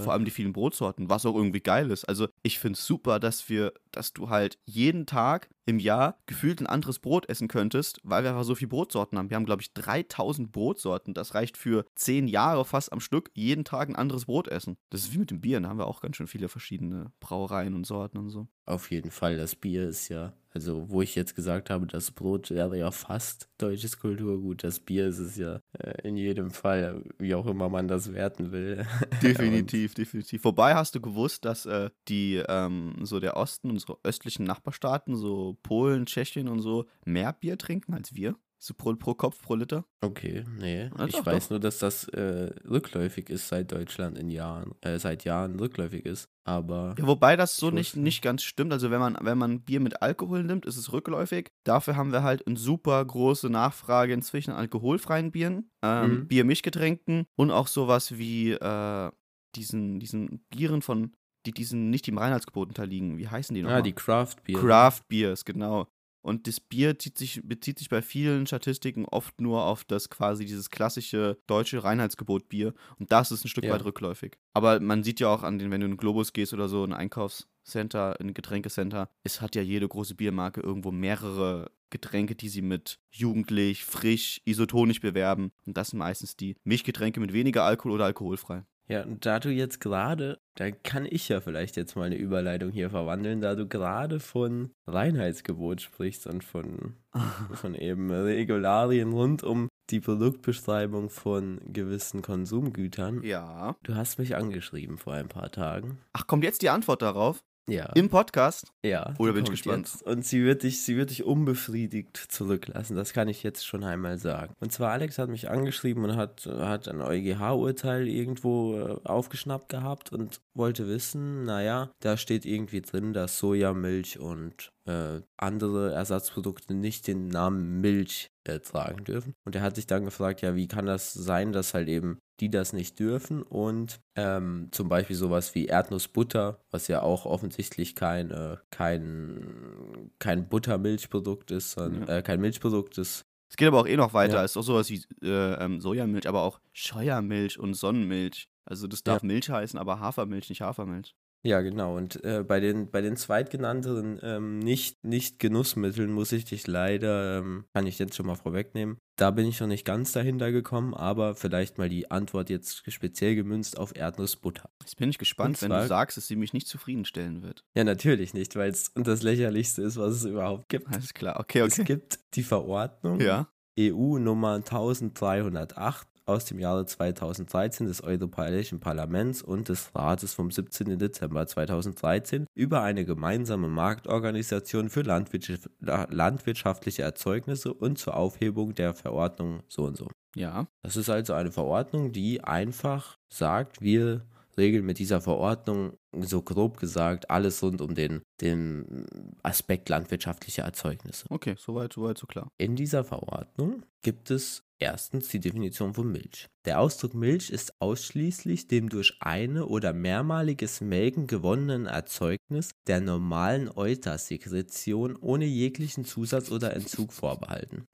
Vor allem die vielen Brotsorten, was auch irgendwie geil ist. Also ich finde es super, dass wir, dass du halt jeden Tag im Jahr gefühlt ein anderes Brot essen könntest, weil wir einfach so viele Brotsorten haben. Wir haben, glaube ich, 3000 Brotsorten. Das reicht für zehn Jahre fast am Stück, jeden Tag ein anderes Brot essen. Das ist wie mit dem Bier, da haben wir auch ganz schön viele verschiedene Brauereien und Sorten und so. Auf jeden Fall, das Bier ist ja, also wo ich jetzt gesagt habe, das Brot wäre ja fast deutsches Kulturgut, das Bier ist es ja äh, in jedem Fall, wie auch immer man das werten will. Definitiv, definitiv. Wobei hast du gewusst, dass äh, die, ähm, so der Osten, unsere östlichen Nachbarstaaten, so Polen, Tschechien und so, mehr Bier trinken als wir? So pro, pro Kopf, pro Liter? Okay, nee. Ja, ich doch, weiß nur, dass das äh, rückläufig ist seit Deutschland in Jahren, äh, seit Jahren rückläufig ist. Aber Ja, wobei das so Ich nicht, nicht ganz stimmt. Also wenn man, wenn man Bier mit Alkohol nimmt, ist es rückläufig. Dafür haben wir halt eine super große Nachfrage inzwischen an alkoholfreien Bieren, ähm, Mhm. Bier-Mischgetränken und auch sowas wie äh, diesen, diesen Bieren von, die diesen nicht dem Reinheitsgebot unterliegen. Wie heißen die nochmal? ah, die Craft Beer. Craft Beers, genau. Und das Bier zieht sich, bezieht sich bei vielen Statistiken oft nur auf das quasi dieses klassische deutsche Reinheitsgebot Bier. Und das ist ein Stück Ja. weit rückläufig. Aber man sieht ja auch an den, wenn du in den Globus gehst oder so, in ein Einkaufscenter, in ein Getränkecenter, es hat ja jede große Biermarke irgendwo mehrere Getränke, die sie mit jugendlich, frisch, isotonisch bewerben. Und das sind meistens die Milchgetränke mit weniger Alkohol oder alkoholfrei. Ja, und da du jetzt gerade, da kann ich ja vielleicht jetzt mal eine Überleitung hier verwandeln, da du gerade von Reinheitsgebot sprichst und von, von eben Regularien rund um die Produktbeschreibung von gewissen Konsumgütern. Ja. Du hast mich angeschrieben vor ein paar Tagen. Ach, kommt jetzt die Antwort darauf? Ja. Im Podcast? ja. Oder bin ich gespannt? Jetzt. Und sie wird, dich, sie wird dich unbefriedigt zurücklassen. Das kann ich jetzt schon einmal sagen. Und zwar, Alex hat mich angeschrieben und hat, hat ein EuGH-Urteil irgendwo äh, aufgeschnappt gehabt und wollte wissen, naja, da steht irgendwie drin, dass Sojamilch und äh, andere Ersatzprodukte nicht den Namen Milch äh, tragen dürfen. Und er hat sich dann gefragt, ja, wie kann das sein, dass halt eben die das nicht dürfen und ähm, zum Beispiel sowas wie Erdnussbutter, was ja auch offensichtlich kein, äh, kein, kein Buttermilchprodukt ist, sondern äh, kein Milchprodukt ist. Es geht aber auch eh noch weiter. Ja. Es ist auch sowas wie äh, ähm, Sojamilch, aber auch Scheuermilch und Sonnenmilch. Also das darf Milch heißen, aber Hafermilch, nicht Hafermilch. Ja, genau. Und äh, bei den bei den zweitgenannten ähm, nicht, nicht Genussmitteln muss ich dich leider, ähm, kann ich jetzt schon mal vorwegnehmen. Da bin ich noch nicht ganz dahinter gekommen, aber vielleicht mal die Antwort jetzt speziell gemünzt auf Erdnussbutter. Jetzt bin ich gespannt, Und wenn du zwar- sagst, dass sie mich nicht zufriedenstellen wird. Ja, natürlich nicht, weil es das lächerlichste ist, was es überhaupt gibt. Alles klar, okay, Es okay. gibt die Verordnung Ja, EU Nummer 1308 aus dem Jahre 2013 des Europäischen Parlaments und des Rates vom 17. Dezember 2013 über eine gemeinsame Marktorganisation für landwirtschaft landwirtschaftliche Erzeugnisse und zur Aufhebung der Verordnung so und so. ja. Das ist also eine Verordnung, die einfach sagt, wir regeln mit dieser Verordnung, so grob gesagt, alles rund um den, den Aspekt landwirtschaftlicher Erzeugnisse. Okay, soweit, soweit, so klar. In dieser Verordnung gibt es erstens die Definition von Milch. Der Ausdruck Milch ist ausschließlich dem durch eine oder mehrmaliges Melken gewonnenen Erzeugnis der normalen Eutersekretion ohne jeglichen Zusatz oder Entzug vorbehalten.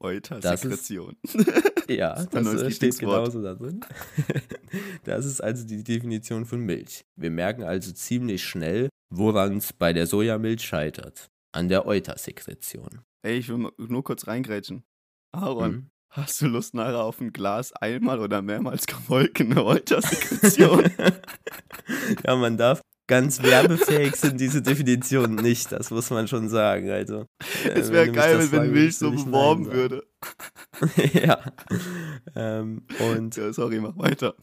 Eutersekretion. Ja, Das das äh, steht genauso da drin. Das ist also die Definition von Milch. Wir merken also ziemlich schnell, woran es bei der Sojamilch scheitert. An der Eutersekretion. Ey, ich will nur kurz reingrätschen. Aaron, Mhm. Hast du Lust nachher auf ein Glas einmal oder mehrmals gemolkene Eutersekretion? ja, man darf. Ganz werbefähig sind diese Definitionen nicht, das muss man schon sagen. Also, äh, es wäre geil, wenn Milch so beworben würde. ja. Ähm, und Ja, sorry, mach weiter.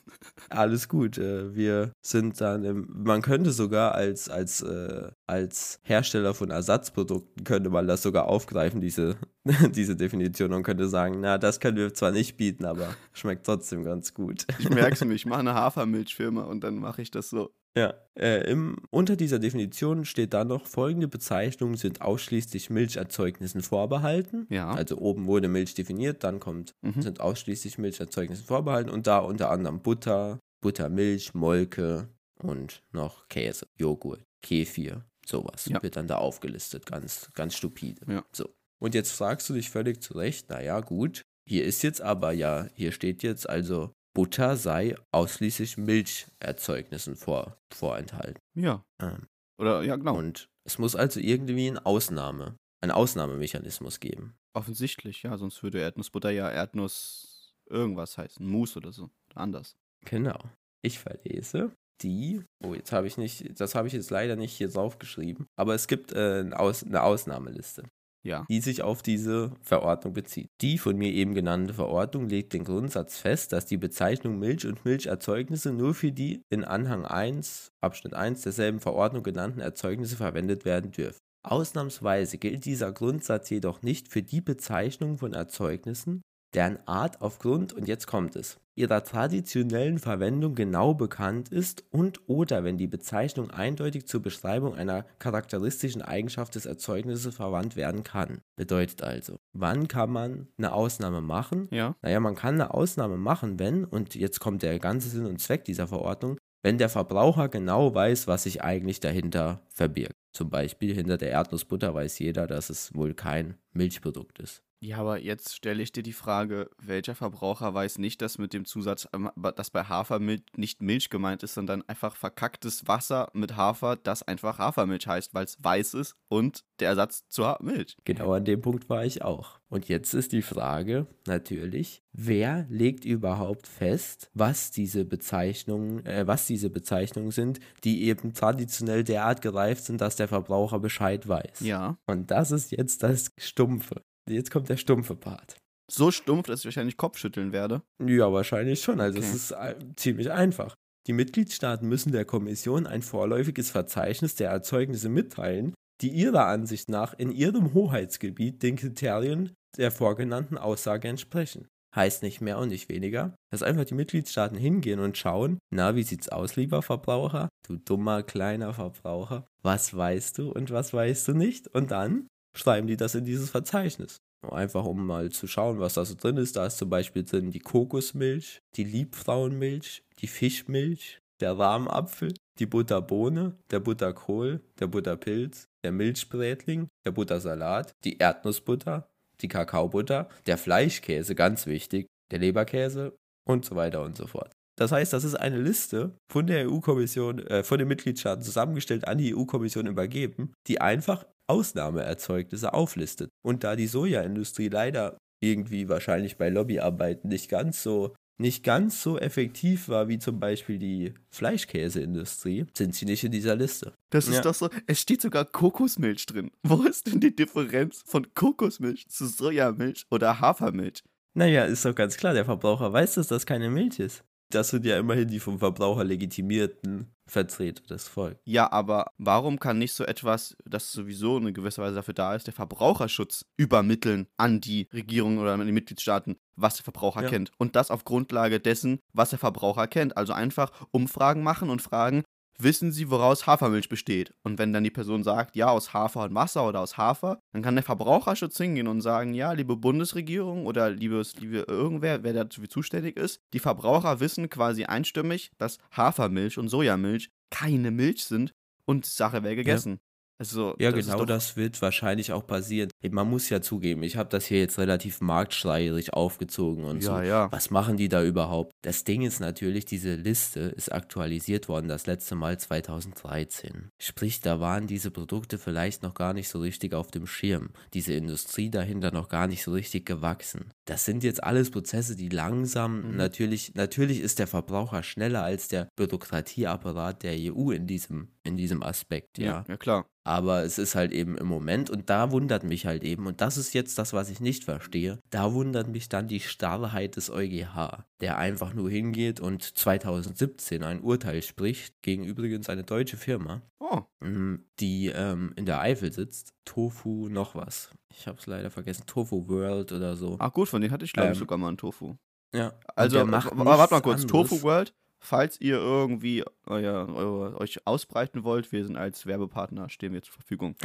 alles gut. Äh, wir sind dann im, man könnte sogar als, als, äh, als Hersteller von Ersatzprodukten könnte man das sogar aufgreifen, diese, diese Definition und könnte sagen, na, das können wir zwar nicht bieten, aber schmeckt trotzdem ganz gut. Ich merk's mir, ich mache eine Hafermilchfirma und dann mache ich das so. Ja, äh, im, unter dieser Definition steht dann noch, folgende Bezeichnungen sind ausschließlich Milcherzeugnissen vorbehalten. Ja. Also oben wurde Milch definiert, dann kommt, Mhm. sind ausschließlich Milcherzeugnissen vorbehalten und da unter anderem Butter, Buttermilch, Molke und noch Käse, Joghurt, Kefir, sowas Ja. wird dann da aufgelistet, ganz, ganz stupide. Ja. So. Und jetzt fragst du dich völlig zu Recht, naja, gut, hier ist jetzt aber ja, hier steht jetzt also, Butter sei ausschließlich Milcherzeugnissen vor, vorenthalten. Ja. Ähm, Oder, ja, genau. Und es muss also irgendwie eine Ausnahme, einen Ausnahmemechanismus geben. Offensichtlich, ja, sonst würde Erdnussbutter ja Erdnuss irgendwas heißen. Mousse oder so. Anders. Genau. Ich verlese die. Oh, jetzt habe ich nicht, das habe ich jetzt leider nicht hier draufgeschrieben. Aber es gibt äh, eine, Aus, eine Ausnahmeliste. Ja. die sich auf diese Verordnung bezieht. Die von mir eben genannte Verordnung legt den Grundsatz fest, dass die Bezeichnung Milch und Milcherzeugnisse nur für die in Anhang 1, Abschnitt 1 derselben Verordnung genannten Erzeugnisse verwendet werden dürfen. Ausnahmsweise gilt dieser Grundsatz jedoch nicht für die Bezeichnung von Erzeugnissen, deren Art aufgrund, und jetzt kommt es, ihrer traditionellen Verwendung genau bekannt ist und oder wenn die Bezeichnung eindeutig zur Beschreibung einer charakteristischen Eigenschaft des Erzeugnisses verwandt werden kann. Bedeutet also, wann kann man eine Ausnahme machen? Ja. Naja, man kann eine Ausnahme machen, wenn, und jetzt kommt der ganze Sinn und Zweck dieser Verordnung, wenn der Verbraucher genau weiß, was sich eigentlich dahinter verbirgt. Zum Beispiel hinter der Erdnussbutter weiß jeder, dass es wohl kein Milchprodukt ist. Ja, aber jetzt stelle ich dir die Frage, welcher Verbraucher weiß nicht, dass mit dem Zusatz, ähm, dass bei Hafermilch nicht Milch gemeint ist, sondern einfach verkacktes Wasser mit Hafer, das einfach Hafermilch heißt, weil es weiß ist und der Ersatz zur Milch. Genau an dem Punkt war ich auch. Und jetzt ist die Frage natürlich, wer legt überhaupt fest, was diese Bezeichnungen, äh, was diese Bezeichnungen sind, die eben traditionell derart gereift sind, dass der Verbraucher Bescheid weiß. Ja. Und das ist jetzt das Stumpfe. Jetzt kommt der stumpfe Part. So stumpf, dass ich wahrscheinlich Kopfschütteln werde. Ja, wahrscheinlich schon. Also Okay. es ist äh, ziemlich einfach. Die Mitgliedstaaten müssen der Kommission ein vorläufiges Verzeichnis der Erzeugnisse mitteilen, die ihrer Ansicht nach in ihrem Hoheitsgebiet den Kriterien der vorgenannten Aussage entsprechen. Heißt nicht mehr und nicht weniger, dass einfach die Mitgliedstaaten hingehen und schauen, na, wie sieht's aus, lieber Verbraucher? Du dummer kleiner Verbraucher, was weißt du und was weißt du nicht? Und dann schreiben die das in dieses Verzeichnis. Einfach um mal zu schauen, was da so drin ist. Da ist zum Beispiel drin die Kokosmilch, die Liebfrauenmilch, die Fischmilch, der Rahmenapfel, die Butterbohne, der Butterkohl, der Butterpilz, der Milchbrätling, der Buttersalat, die Erdnussbutter, die Kakaobutter, der Fleischkäse, ganz wichtig, der Leberkäse und so weiter und so fort. Das heißt, das ist eine Liste von der EU-Kommission, äh, von den Mitgliedstaaten zusammengestellt an die EU-Kommission übergeben, die einfach Ausnahmeerzeugnisse auflistet. Und da die Sojaindustrie leider irgendwie wahrscheinlich bei Lobbyarbeiten nicht ganz so nicht ganz so effektiv war wie zum Beispiel die Fleischkäseindustrie, sind sie nicht in dieser Liste. Das ist Ja. doch so, es steht sogar Kokosmilch drin. Wo ist denn die Differenz von Kokosmilch zu Sojamilch oder Hafermilch? Naja, ist doch ganz klar, der Verbraucher weiß, dass das keine Milch ist. Das sind ja immerhin die vom Verbraucher legitimierten Vertreter des Volkes. Ja, aber warum kann nicht so etwas, das sowieso in gewisser Weise dafür da ist, der Verbraucherschutz übermitteln an die Regierung oder an die Mitgliedstaaten, was der Verbraucher Ja. kennt? Und das auf Grundlage dessen, was der Verbraucher kennt. Also einfach Umfragen machen und fragen, wissen Sie, woraus Hafermilch besteht? Und wenn dann die Person sagt, ja, aus Hafer und Wasser oder aus Hafer, dann kann der Verbraucherschutz hingehen und sagen, ja, liebe Bundesregierung oder liebes, liebe irgendwer, wer dafür zuständig ist, die Verbraucher wissen quasi einstimmig, dass Hafermilch und Sojamilch keine Milch sind und die Sache wäre gegessen. Also, Ja, das genau das wird wahrscheinlich auch passieren. Man muss ja zugeben, ich habe das hier jetzt relativ marktschreierig aufgezogen und so. Ja, ja. Was machen die da überhaupt? Das Ding ist natürlich, diese Liste ist aktualisiert worden das letzte Mal 2013. Sprich, da waren diese Produkte vielleicht noch gar nicht so richtig auf dem Schirm. Diese Industrie dahinter noch gar nicht so richtig gewachsen. Das sind jetzt alles Prozesse, die langsam, Mhm. natürlich, natürlich ist der Verbraucher schneller als der Bürokratieapparat der EU in diesem, in diesem Aspekt, ja. Ja, ja, klar. Aber es ist halt eben im Moment, und da wundert mich halt eben, und das ist jetzt das, was ich nicht verstehe, da wundert mich dann die Starrheit des EuGH, der einfach nur hingeht und 2017 ein Urteil spricht, gegen übrigens eine deutsche Firma, Oh, mm, die ähm, in der Eifel sitzt, Tofu noch was. Ich habe es leider vergessen, Tofu World oder so. ach gut, von denen hatte ich, glaube ich, Ähm, sogar mal einen Tofu. Ja, Also, warte mal kurz, anderes. Tofu World, falls ihr irgendwie euer, euer, euch ausbreiten wollt, wir sind als Werbepartner, stehen wir zur Verfügung.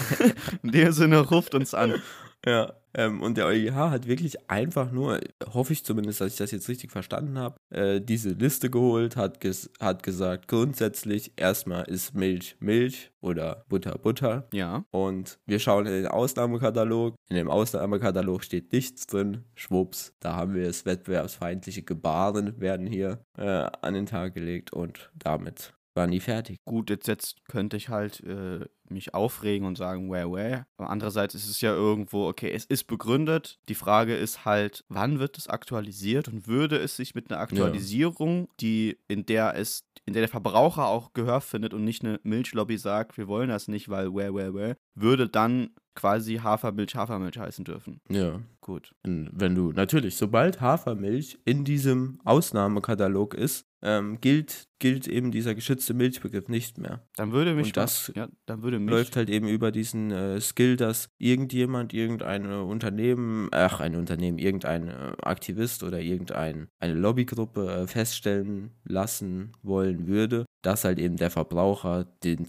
In dem Sinne, ruft uns an. Ja, ähm, und der EuGH hat wirklich einfach nur, hoffe ich zumindest, dass ich das jetzt richtig verstanden habe, äh, diese Liste geholt, hat, ges hat gesagt, grundsätzlich erstmal ist Milch Milch oder Butter Butter. Ja, Und wir schauen in den Ausnahmekatalog. In dem Ausnahmekatalog steht nichts drin. Schwupps, da haben wir es. Wettbewerbsfeindliche Gebaren werden hier äh, an den Tag gelegt und damit war nie fertig. Gut, jetzt, jetzt könnte ich halt äh, mich aufregen und sagen, where, where. Aber andererseits ist es ja irgendwo, okay, es ist begründet. Die Frage ist halt, wann wird es aktualisiert und würde es sich mit einer Aktualisierung, die, in der es, in der der Verbraucher auch Gehör findet und nicht eine Milchlobby sagt, wir wollen das nicht, weil where, where, where, würde dann quasi Hafermilch Hafermilch heißen dürfen. Ja. Gut. Wenn du, natürlich, sobald Hafermilch in diesem Ausnahmekatalog ist, ähm, gilt, gilt eben dieser geschützte Milchbegriff nicht mehr. Dann würde mich Und das ja, dann würde mich läuft halt eben über diesen äh, Skill, dass irgendjemand, irgendein äh, Unternehmen, ach, ein Unternehmen, irgendein äh, Aktivist oder irgendeine eine Lobbygruppe äh, feststellen lassen wollen würde, dass halt eben der Verbraucher den,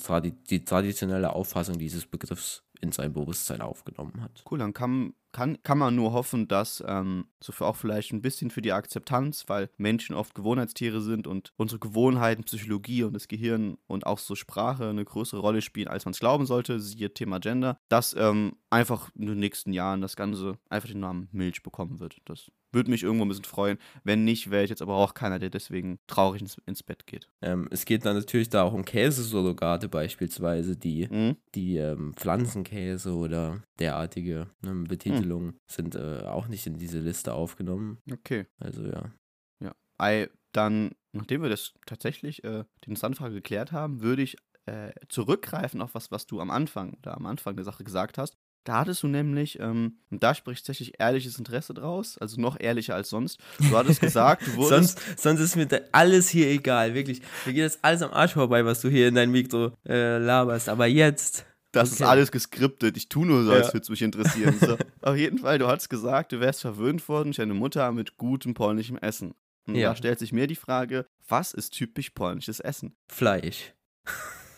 die traditionelle Auffassung dieses Begriffs in sein Bewusstsein aufgenommen hat. Cool, dann kann, kann, kann man nur hoffen, dass ähm, so für auch vielleicht ein bisschen für die Akzeptanz, weil Menschen oft Gewohnheitstiere sind und unsere Gewohnheiten, Psychologie und das Gehirn und auch so Sprache eine größere Rolle spielen, als man es glauben sollte, siehe Thema Gender, dass ähm, einfach in den nächsten Jahren das Ganze einfach den Namen Milch bekommen wird. Das würde mich irgendwo ein bisschen freuen. Wenn nicht, wäre ich jetzt aber auch keiner, der deswegen traurig ins, ins Bett geht. Ähm, es geht dann natürlich da auch um Käsesurrogate beispielsweise, die, Mhm. die ähm, Pflanzenkäse oder derartige ne, Betitelungen sind äh, auch nicht in diese Liste aufgenommen. Okay. Also ja. Ei, dann, nachdem wir das tatsächlich, äh, die Anfrage geklärt haben, würde ich äh, zurückgreifen auf was, was du am Anfang, da am Anfang der Sache gesagt hast. Da hattest du nämlich, ähm, und da spricht tatsächlich ehrliches Interesse draus, also noch ehrlicher als sonst. Du hattest gesagt, du wurdest. Sonst, sonst ist mir alles hier egal, wirklich. Mir geht das alles am Arsch vorbei, was du hier in dein Mikro äh, laberst. Aber jetzt. Das ist Okay. alles geskriptet. Ich tue nur so, als Ja. würde es mich interessieren. So. Auf jeden Fall, du hast gesagt, du wärst verwöhnt worden durch eine Mutter mit gutem polnischem Essen. Und Ja. da stellt sich mir die Frage, was ist typisch polnisches Essen? Fleisch.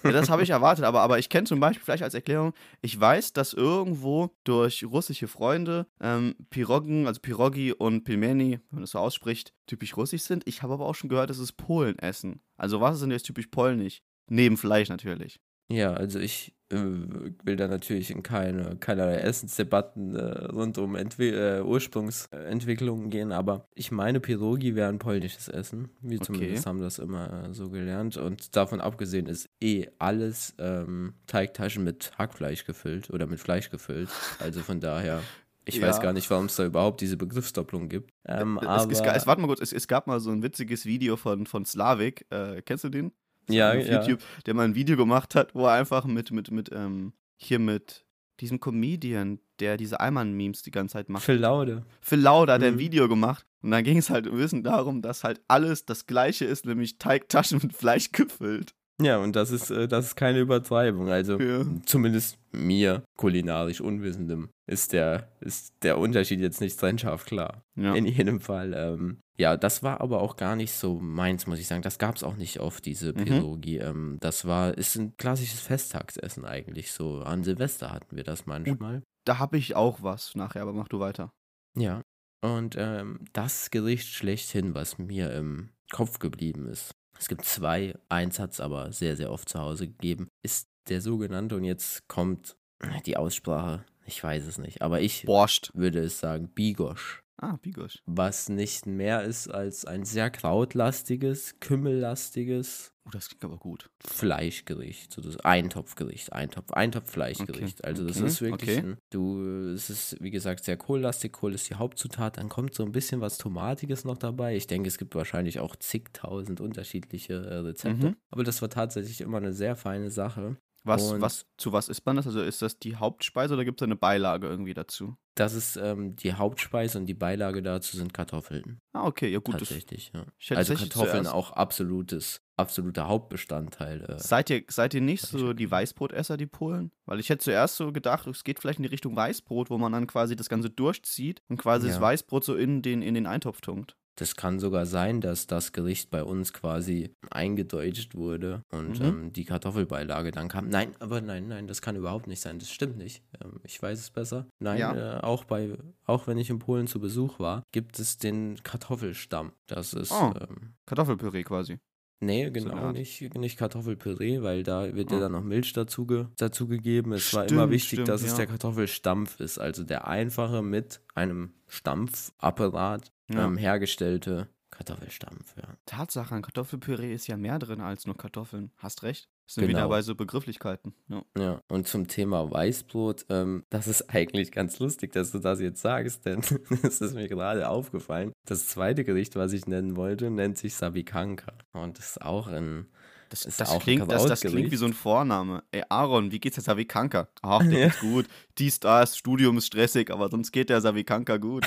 Ja, das habe ich erwartet, aber, aber ich kenne zum Beispiel vielleicht als Erklärung, ich weiß, dass irgendwo durch russische Freunde ähm, Piroggen, also Pirogi und Pilmeni, wenn man das so ausspricht, typisch russisch sind. Ich habe aber auch schon gehört, dass es Polen essen. Also was ist denn jetzt typisch polnisch? Neben Fleisch natürlich. Ja, also ich äh, will da natürlich in keine keinerlei Essensdebatten äh, rund um Entwi äh, Ursprungsentwicklungen gehen, aber ich meine, Pierogi wäre ein polnisches Essen. Wir Okay. zumindest haben das immer äh, so gelernt. Und davon abgesehen ist eh alles ähm, Teigtaschen mit Hackfleisch gefüllt oder mit Fleisch gefüllt. Also von daher, ich Ja. weiß gar nicht, warum es da überhaupt diese Begriffsdopplung gibt. Ähm, es, aber es, es, warte mal kurz, es, es gab mal so ein witziges Video von, von Slavik. Äh, kennst du den? Ja, auf ja. YouTube, der mal ein Video gemacht hat, wo er einfach mit, mit, mit, ähm, hier mit diesem Comedian, der diese Allmann-Memes die ganze Zeit macht. Phil Laude. Phil Lauder hat ein Mhm. Video gemacht und dann ging es halt ein bisschen darum, dass halt alles das gleiche ist, nämlich Teigtaschen mit Fleisch gefüllt. Ja, und das ist, äh, das ist keine Übertreibung. Also Ja. zumindest mir, kulinarisch Unwissendem, ist der, ist der Unterschied jetzt nicht trennscharf klar. Ja. In jedem Fall. Ähm, ja, das war aber auch gar nicht so meins, muss ich sagen. Das gab es auch nicht auf diese Mhm. Pierogi. Ähm, das war, ist ein klassisches Festtagsessen eigentlich so. An Silvester hatten wir das manchmal. Da habe ich auch was nachher, aber mach du weiter. Ja. Und ähm, das Gericht schlechthin, was mir im Kopf geblieben ist, es gibt zwei, eins hat es aber sehr, sehr oft zu Hause gegeben, ist der sogenannte, und jetzt kommt die Aussprache, ich weiß es nicht, aber ich Borscht. würde es sagen, Bigosch, Ah, Bigosch. was nicht mehr ist als ein sehr krautlastiges, kümmellastiges Oh, das klingt aber gut. Fleischgericht, so das Eintopfgericht, Eintopf, Eintopf-Fleischgericht. Okay, Also das okay, ist wirklich, okay. ein, du, es ist wie gesagt sehr kohllastig, Kohl ist die Hauptzutat, dann kommt so ein bisschen was Tomatiges noch dabei. Ich denke, es gibt wahrscheinlich auch zigtausend unterschiedliche äh, Rezepte, Mhm. aber das war tatsächlich immer eine sehr feine Sache. Was, Und- was, zu was isst man das? Also ist das die Hauptspeise oder gibt es eine Beilage irgendwie dazu? Das ist ähm, die Hauptspeise und die Beilage dazu sind Kartoffeln. Ah, okay, ja gut. Das, tatsächlich, ja. Also Kartoffeln auch absolutes, absoluter Hauptbestandteil. Äh, Seid ihr, seid ihr nicht so die. Weißbrotesser, die Polen? Weil ich hätte zuerst so gedacht, es geht vielleicht in die Richtung Weißbrot, wo man dann quasi das Ganze durchzieht und quasi das Ja. Weißbrot so in den, in den Eintopf tunkt. Das kann sogar sein, dass das Gericht bei uns quasi eingedeutscht wurde und Mhm. ähm, die Kartoffelbeilage dann kam. Nein, aber nein, nein, das kann überhaupt nicht sein. Das stimmt nicht. Ähm, ich weiß es besser. Nein, Ja. äh, auch bei, auch wenn ich in Polen zu Besuch war, gibt es den Kartoffelstamm. Das ist Oh. ähm, Kartoffelpüree quasi. Nee, genau, Art. nicht, nicht Kartoffelpüree, weil da wird Oh. ja dann noch Milch dazu, ge dazu gegeben. Es war immer Stimmt, wichtig, stimmt, dass es ja. der Kartoffelstampf ist, also der einfache mit einem Stampfapparat Ja. ähm, hergestellte Kartoffelstampf, ja. Tatsache, an Kartoffelpüree ist ja mehr drin als nur Kartoffeln. Hast recht. Das sind Genau. wieder bei so Begrifflichkeiten. Ja. Ja, und zum Thema Weißbrot, ähm, das ist eigentlich ganz lustig, dass du das jetzt sagst, denn es ist mir gerade aufgefallen. Das zweite Gericht, was ich nennen wollte, nennt sich Sabikanka. Und das ist auch ein. Das, das, ein klingt, das, das klingt wie so ein Vorname. Ey, Aaron, wie geht's der Savikanka? Ach, der geht's gut. Dies, das, Studium ist stressig, aber sonst geht der Savikanka gut.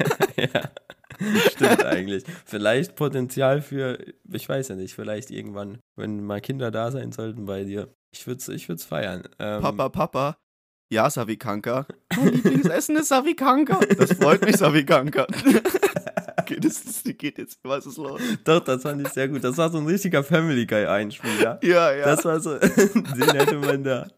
ja, stimmt eigentlich. Vielleicht Potenzial für, ich weiß ja nicht, vielleicht irgendwann, wenn mal Kinder da sein sollten bei dir. Ich würde es ich würd's feiern. Ähm, Papa, Papa. Ja, Savikanka. Mein Lieblingsessen ist Savikanka. Das freut mich, Savikanka. okay, das, das geht jetzt. Was ist los? Doch, das fand ich sehr gut. Das war so ein richtiger Family Guy-Einspiel, ja. Ja, ja. Das war so, den hätte man da.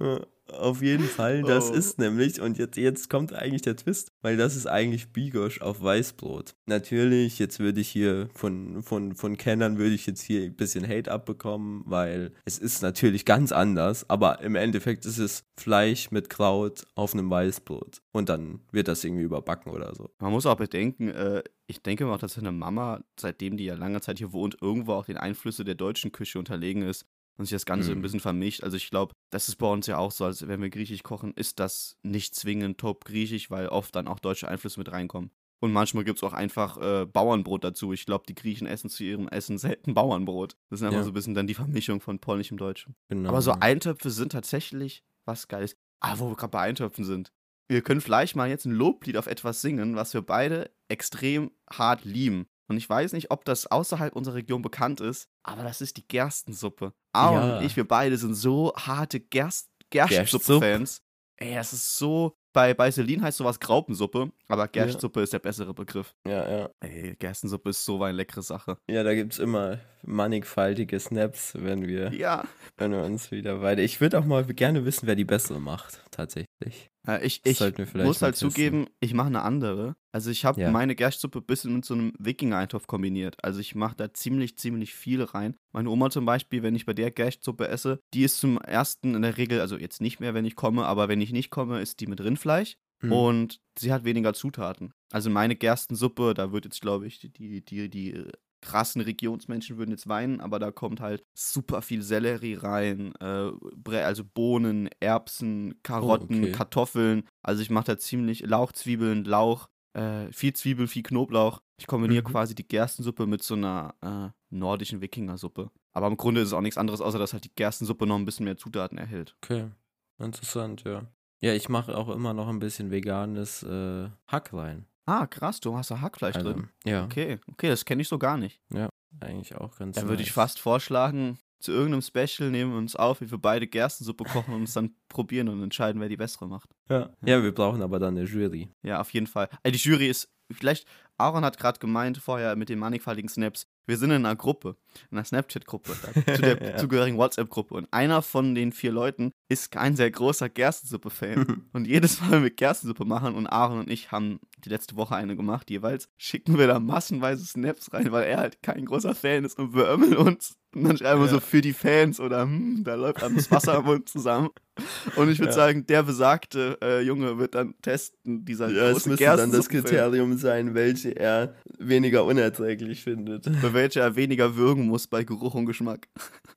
Ja, Auf jeden Fall, das Oh. ist nämlich, und jetzt, jetzt kommt eigentlich der Twist, weil das ist eigentlich Bigos auf Weißbrot. Natürlich, jetzt würde ich hier von, von, von Kennern würde ich jetzt hier ein bisschen Hate abbekommen, weil es ist natürlich ganz anders, aber im Endeffekt ist es Fleisch mit Kraut auf einem Weißbrot. Und dann wird das irgendwie überbacken oder so. Man muss auch bedenken, äh, ich denke mal auch, dass seine Mama, seitdem die ja lange Zeit hier wohnt, irgendwo auch den Einflüsse der deutschen Küche unterlegen ist und sich das Ganze Mhm. ein bisschen vermischt. Also ich glaube, das ist bei uns ja auch so, als wenn wir griechisch kochen, ist das nicht zwingend top griechisch, weil oft dann auch deutsche Einflüsse mit reinkommen. Und manchmal gibt es auch einfach äh, Bauernbrot dazu. Ich glaube, die Griechen essen zu ihrem Essen selten Bauernbrot. Das ist einfach Ja. so ein bisschen dann die Vermischung von polnischem und deutschem. Genau. Aber so Eintöpfe sind tatsächlich was Geiles. Ah, wo wir gerade bei Eintöpfen sind. Wir können vielleicht mal jetzt ein Loblied auf etwas singen, was wir beide extrem hart lieben. Und ich weiß nicht, ob das außerhalb unserer Region bekannt ist, aber das ist die Gerstensuppe. Aaron Ja. und ich, wir beide sind so harte Gerst Gerstsuppe. Gerstsuppe-Fans. Ey, das ist so. Bei, bei Selin heißt sowas Graupensuppe, aber Gerstsuppe ist der bessere Begriff. ja, ja. Ey, Gerstensuppe ist so eine leckere Sache. Ja, da gibt es immer mannigfaltige Snaps, wenn wir, Ja. wenn wir uns wieder weiter. Ich würde auch mal gerne wissen, wer die bessere macht, tatsächlich. Äh, ich ich muss halt zugeben, ich mache eine andere. Also ich habe Ja. meine Gerstsuppe ein bisschen mit so einem Wikinger-Eintopf kombiniert. Also ich mache da ziemlich, ziemlich viel rein. Meine Oma zum Beispiel, wenn ich bei der Gerstsuppe esse, die ist zum ersten in der Regel, also jetzt nicht mehr, wenn ich komme, aber wenn ich nicht komme, ist die mit Rindfleisch. Hm. Und sie hat weniger Zutaten. Also meine Gerstensuppe, da wird jetzt, glaube ich, die, die, die, krassen Regionsmenschen würden jetzt weinen, aber da kommt halt super viel Sellerie rein, äh, also Bohnen, Erbsen, Karotten, okay. Kartoffeln. Also ich mache da ziemlich Lauchzwiebeln, Lauch, äh, viel Zwiebel, viel Knoblauch. Ich kombiniere Mhm. quasi die Gerstensuppe mit so einer äh, nordischen Wikingersuppe. Aber im Grunde ist es auch nichts anderes, außer dass halt die Gerstensuppe noch ein bisschen mehr Zutaten erhält. Okay, interessant, ja. Ja, ich mache auch immer noch ein bisschen veganes äh, Hack rein. Ah, krass, du hast da Hackfleisch Also, drin. Ja, Okay, okay, das kenne ich so gar nicht. eigentlich auch ganz Da würde ich nice. fast vorschlagen, zu irgendeinem Special nehmen wir uns auf, wie wir beide Gerstensuppe kochen und uns dann probieren und entscheiden, wer die bessere macht. Ja. ja, wir brauchen aber dann eine Jury. Ja, auf jeden Fall. Ey, die Jury ist, vielleicht, Aaron hat gerade gemeint vorher mit den mannigfaltigen Snaps, wir sind in einer Gruppe, einer Snapchat-Gruppe, zu der Ja. zugehörigen WhatsApp-Gruppe. Und einer von den vier Leuten ist kein sehr großer Gerstensuppe-Fan. und jedes Mal, wenn wir Gerstensuppe machen und Aaron und ich haben die letzte Woche eine gemacht, jeweils, schicken wir da massenweise Snaps rein, weil er halt kein großer Fan ist und wir ömmeln uns. Und dann schreiben wir Ja. so für die Fans oder hm, da läuft einem das Wasser am Mund zusammen. Und ich würde Ja. sagen, der besagte äh, Junge wird dann testen, dieser Ja, es müsste dann das Kriterium sein, welche er weniger unerträglich findet. Für welche er weniger würgen muss bei Geruch und Geschmack.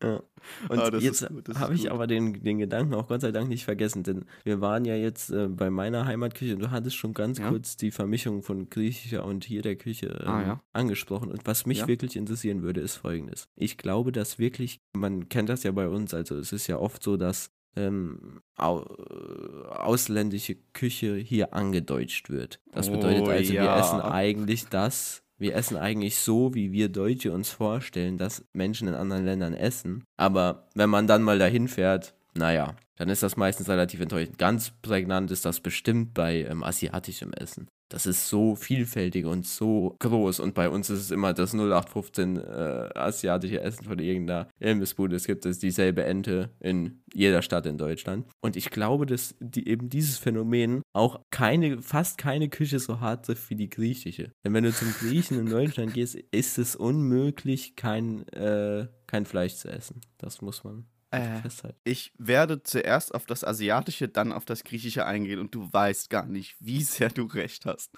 Ja. Und Ah, jetzt habe ich aber den, den Gedanken auch Gott sei Dank nicht vergessen, denn wir waren ja jetzt äh, bei meiner Heimatküche und du hattest schon ganz Ja. kurz die Vermischung von griechischer und hier der Küche ähm, Ah, ja. angesprochen. Und was mich Ja. wirklich interessieren würde, ist folgendes. Ich glaube, dass wirklich, man kennt das ja bei uns, also es ist ja oft so, dass ähm, au, äh, ausländische Küche hier angedeutscht wird. Das bedeutet Oh, also, wir ja. essen eigentlich das, wir essen eigentlich so, wie wir Deutsche uns vorstellen, dass Menschen in anderen Ländern essen. Aber wenn man dann mal dahin fährt, naja, dann ist das meistens relativ enttäuschend. Ganz prägnant ist das bestimmt bei ähm, asiatischem Essen. Das ist so vielfältig und so groß. Und bei uns ist es immer das 0815 äh, asiatische Essen von irgendeiner Imbissbude. Es gibt es dieselbe Ente in jeder Stadt in Deutschland. Und ich glaube, dass die, eben dieses Phänomen auch keine, fast keine Küche so hart trifft wie die griechische. Denn wenn du zum Griechen in Deutschland gehst, ist es unmöglich, kein, äh, kein Fleisch zu essen. Das muss man Äh, ich werde zuerst auf das Asiatische, dann auf das Griechische eingehen und du weißt gar nicht, wie sehr du recht hast.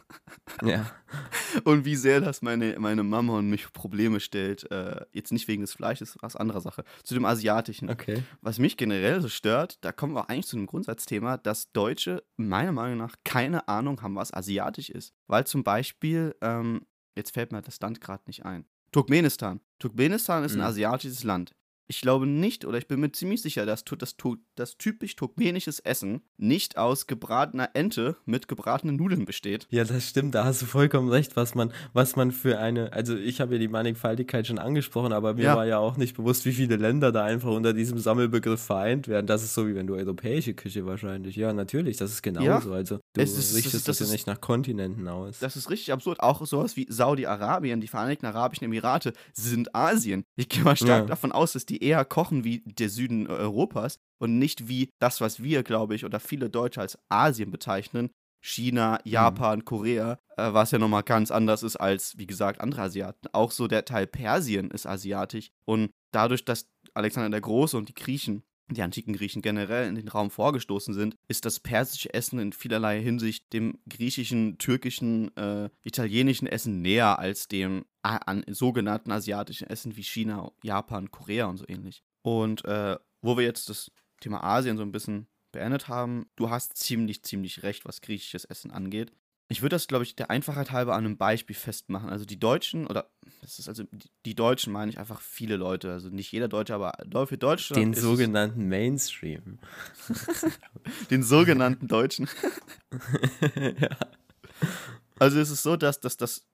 Ja. Und wie sehr das meine, meine Mama und mich Probleme stellt. Äh, jetzt nicht wegen des Fleisches, was anderer Sache. Zu dem Asiatischen. Okay. Was mich generell so stört, da kommen wir eigentlich zu einem Grundsatzthema, dass Deutsche meiner Meinung nach keine Ahnung haben, was asiatisch ist. Weil zum Beispiel, ähm, jetzt fällt mir das Land gerade nicht ein. Turkmenistan. Turkmenistan ist ein Mhm. asiatisches Land. Ich glaube nicht, oder ich bin mir ziemlich sicher, dass das, das typisch turkmenisches Essen nicht aus gebratener Ente mit gebratenen Nudeln besteht. Ja, das stimmt, da hast du vollkommen recht, was man, was man für eine, also ich habe ja die Mannigfaltigkeit schon angesprochen, aber mir Ja. war ja auch nicht bewusst, wie viele Länder da einfach unter diesem Sammelbegriff vereint werden. Das ist so wie wenn du europäische Küche wahrscheinlich. Ja, natürlich, das ist genauso. Also du Es ist- richtest das- das, das ja nicht nach Kontinenten aus. Das ist richtig absurd. Auch sowas wie Saudi-Arabien, die Vereinigten Arabischen Emirate, sind Asien. Ich gehe mal stark Ja. davon aus, dass die eher kochen wie der Süden Europas und nicht wie das, was wir, glaube ich, oder viele Deutsche als Asien bezeichnen. China, Japan, Korea, äh, was ja nochmal ganz anders ist als, wie gesagt, andere Asiaten. Auch so der Teil Persien ist asiatisch. Und dadurch, dass Alexander der Große und die Griechen, die antiken Griechen generell in den Raum vorgestoßen sind, ist das persische Essen in vielerlei Hinsicht dem griechischen, türkischen, äh, italienischen Essen näher als dem an sogenannten asiatischen Essen wie China, Japan, Korea und so ähnlich. Und äh, wo wir jetzt das Thema Asien so ein bisschen beendet haben, du hast ziemlich, ziemlich recht, was griechisches Essen angeht. Ich würde das, glaube ich, der Einfachheit halber an einem Beispiel festmachen. Also die Deutschen, oder das ist also die, Deutschen meine ich einfach viele Leute, also nicht jeder Deutsche, aber für Deutschland. Den sogenannten Mainstream. den sogenannten Deutschen. ja. Also es ist so, dass, dass, dass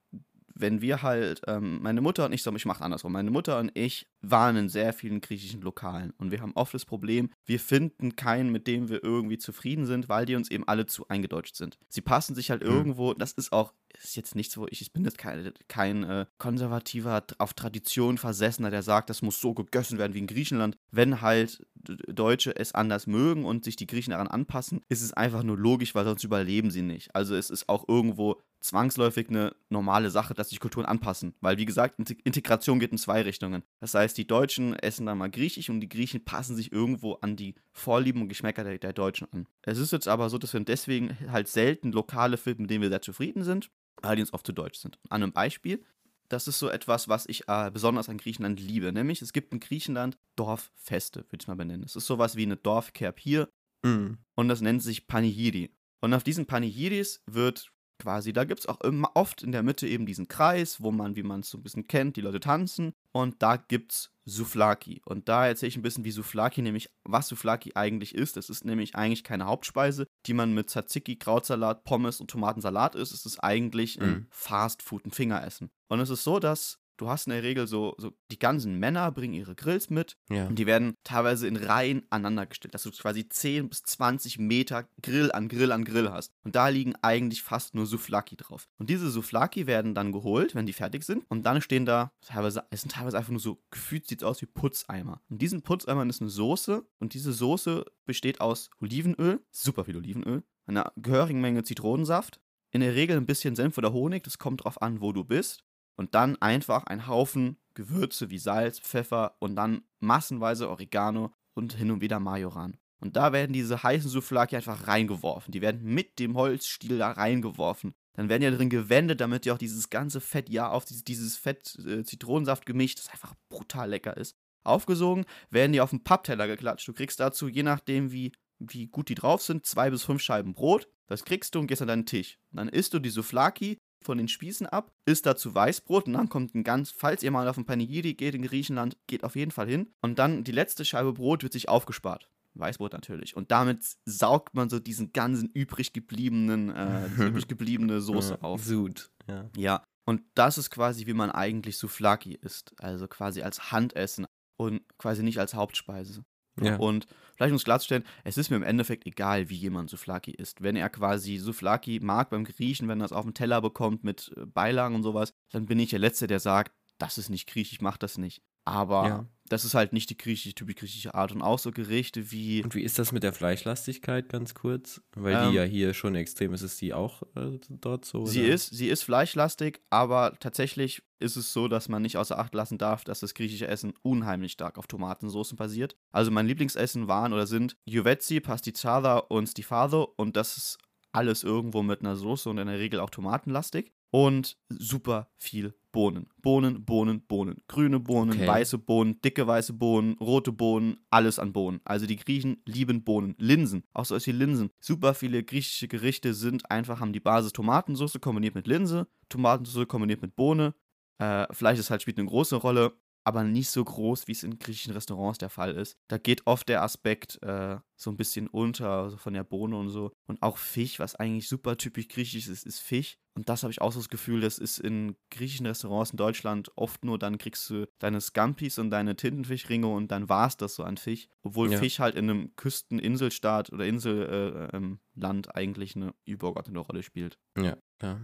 wenn wir halt, ähm, meine Mutter und ich, so, ich mache andersrum, meine Mutter und ich waren in sehr vielen griechischen Lokalen und wir haben oft das Problem, wir finden keinen, mit dem wir irgendwie zufrieden sind, weil die uns eben alle zu eingedeutscht sind. Sie passen sich halt Hm. irgendwo, das ist auch, ist jetzt nichts, wo ich, ich bin jetzt kein, kein äh, konservativer, auf Tradition versessener, der sagt, das muss so gegessen werden wie in Griechenland. Wenn halt Deutsche es anders mögen und sich die Griechen daran anpassen, ist es einfach nur logisch, weil sonst überleben sie nicht. Also es ist auch irgendwo zwangsläufig eine normale Sache, dass sich Kulturen anpassen. Weil, wie gesagt, Inte- Integration geht in zwei Richtungen. Das heißt, die Deutschen essen dann mal Griechisch und die Griechen passen sich irgendwo an die Vorlieben und Geschmäcker der, der Deutschen an. Es ist jetzt aber so, dass wir deswegen halt selten Lokale finden, mit denen wir sehr zufrieden sind, weil die uns oft zu deutsch sind. An einem Beispiel, das ist so etwas, was ich äh, besonders an Griechenland liebe. Nämlich, es gibt in Griechenland Dorffeste, würde ich mal benennen. Es ist sowas wie eine Dorfkerb hier Mm. und das nennt sich Panihiri. Und auf diesen Panihiris wird quasi, da gibt es auch immer oft in der Mitte eben diesen Kreis, wo man, wie man es so ein bisschen kennt, die Leute tanzen und da gibt es Souflaki. Und da erzähle ich ein bisschen, wie Souflaki, nämlich was Souflaki eigentlich ist. Es ist nämlich eigentlich keine Hauptspeise, die man mit Tzatziki, Krautsalat, Pommes und Tomatensalat isst. Es ist eigentlich ein Mhm. Fastfood, ein Fingeressen. Und es ist so, dass du hast in der Regel so, so die ganzen Männer bringen ihre Grills mit Ja. und die werden teilweise in Reihen aneinandergestellt, dass du quasi 10 bis 20 Meter Grill an Grill an Grill hast. Und da liegen eigentlich fast nur Souflaki drauf. Und diese Souflaki werden dann geholt, wenn die fertig sind. Und dann stehen da teilweise, es sind teilweise einfach nur so, gefühlt sieht es aus wie Putzeimer. Und diesen Putzeimern ist eine Soße. Und diese Soße besteht aus Olivenöl, super viel Olivenöl, einer gehörigen Menge Zitronensaft, in der Regel ein bisschen Senf oder Honig, das kommt drauf an, wo du bist. Und dann einfach ein Haufen Gewürze wie Salz, Pfeffer und dann massenweise Oregano und hin und wieder Majoran. Und da werden diese heißen Souflaki einfach reingeworfen. Die werden mit dem Holzstiel da reingeworfen. Dann werden ja drin gewendet, damit ja auch dieses ganze Fett ja auf dieses, dieses Fett-Zitronensaft gemischt, das einfach brutal lecker ist. Aufgesogen, werden die auf den Pappteller geklatscht. Du kriegst dazu, je nachdem wie, wie gut die drauf sind, zwei bis fünf Scheiben Brot. Das kriegst du und gehst an deinen Tisch. Und dann isst du die Souflaki von den Spießen ab, isst dazu Weißbrot und dann kommt ein ganz, falls ihr mal auf ein Panigiri geht in Griechenland, geht auf jeden Fall hin. Und dann die letzte Scheibe Brot wird sich aufgespart. Weißbrot natürlich. Und damit saugt man so diesen ganzen übrig gebliebenen, äh, übrig gebliebene Soße auf. Sud. Ja. Ja, und das ist quasi, wie man eigentlich Souflaki isst. Also quasi als Handessen und quasi nicht als Hauptspeise. Ja. Und vielleicht um es klarzustellen, es ist mir im Endeffekt egal, wie jemand Souflaki isst. Wenn er quasi Souflaki mag beim Griechen, wenn er es auf dem Teller bekommt mit äh, Beilagen und sowas, dann bin ich der Letzte, der sagt, das ist nicht griechisch, ich mach das nicht. Aber Ja. das ist halt nicht die griechische, typisch griechische Art. Und auch so Gerichte wie, Und wie ist das mit der Fleischlastigkeit ganz kurz? Weil Ähm, die ja hier schon extrem ist. Ist die auch äh, dort so? sie oder? ist, sie ist fleischlastig, aber tatsächlich ist es so, dass man nicht außer Acht lassen darf, dass das griechische Essen unheimlich stark auf Tomatensoßen basiert. Also mein Lieblingsessen waren oder sind Juvetzi, Pasticciata und Stifado und das ist alles irgendwo mit einer Soße und in der Regel auch tomatenlastig. Und super viel Bohnen. Bohnen, Bohnen, Bohnen. Grüne Bohnen, Okay. weiße Bohnen, dicke weiße Bohnen, rote Bohnen, alles an Bohnen. Also die Griechen lieben Bohnen. Linsen, auch so wie Linsen. Super viele griechische Gerichte sind einfach, haben die Basis Tomatensauce kombiniert mit Linse, Tomatensauce kombiniert mit Bohne. Äh, Fleisch ist halt, spielt eine große Rolle, aber nicht so groß, wie es in griechischen Restaurants der Fall ist. Da geht oft der Aspekt äh, so ein bisschen unter, also von der Bohne und so. Und auch Fisch, was eigentlich super typisch griechisch ist, ist Fisch. Und das habe ich auch so das Gefühl, das ist in griechischen Restaurants in Deutschland oft nur, dann kriegst du deine Scampis und deine Tintenfischringe und dann war es das so an Fisch. Obwohl Ja. Fisch halt in einem Küsteninselstaat oder Inselland äh, ähm, eigentlich eine übergeordnete Rolle spielt. Ja, ja.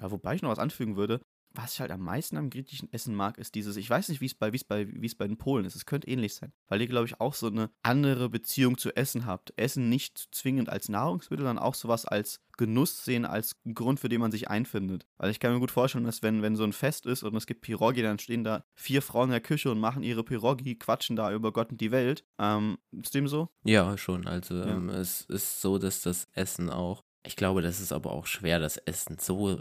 Ja, wobei ich noch was anfügen würde, was ich halt am meisten am griechischen Essen mag, ist dieses, ich weiß nicht, wie es bei, wie es bei, wie es bei den Polen ist, es könnte ähnlich sein, weil ihr, glaube ich, auch so eine andere Beziehung zu Essen habt. Essen nicht zwingend als Nahrungsmittel, sondern auch sowas als Genuss sehen, als Grund, für den man sich einfindet. Weil ich kann mir gut vorstellen, dass wenn, wenn so ein Fest ist und es gibt Pirogi, dann stehen da vier Frauen in der Küche und machen ihre Pirogi, quatschen da über Gott und die Welt. Ähm, ist dem so? Ja, schon. Also Ja. ähm, es ist so, dass das Essen auch. Ich glaube, das ist aber auch schwer, das Essen so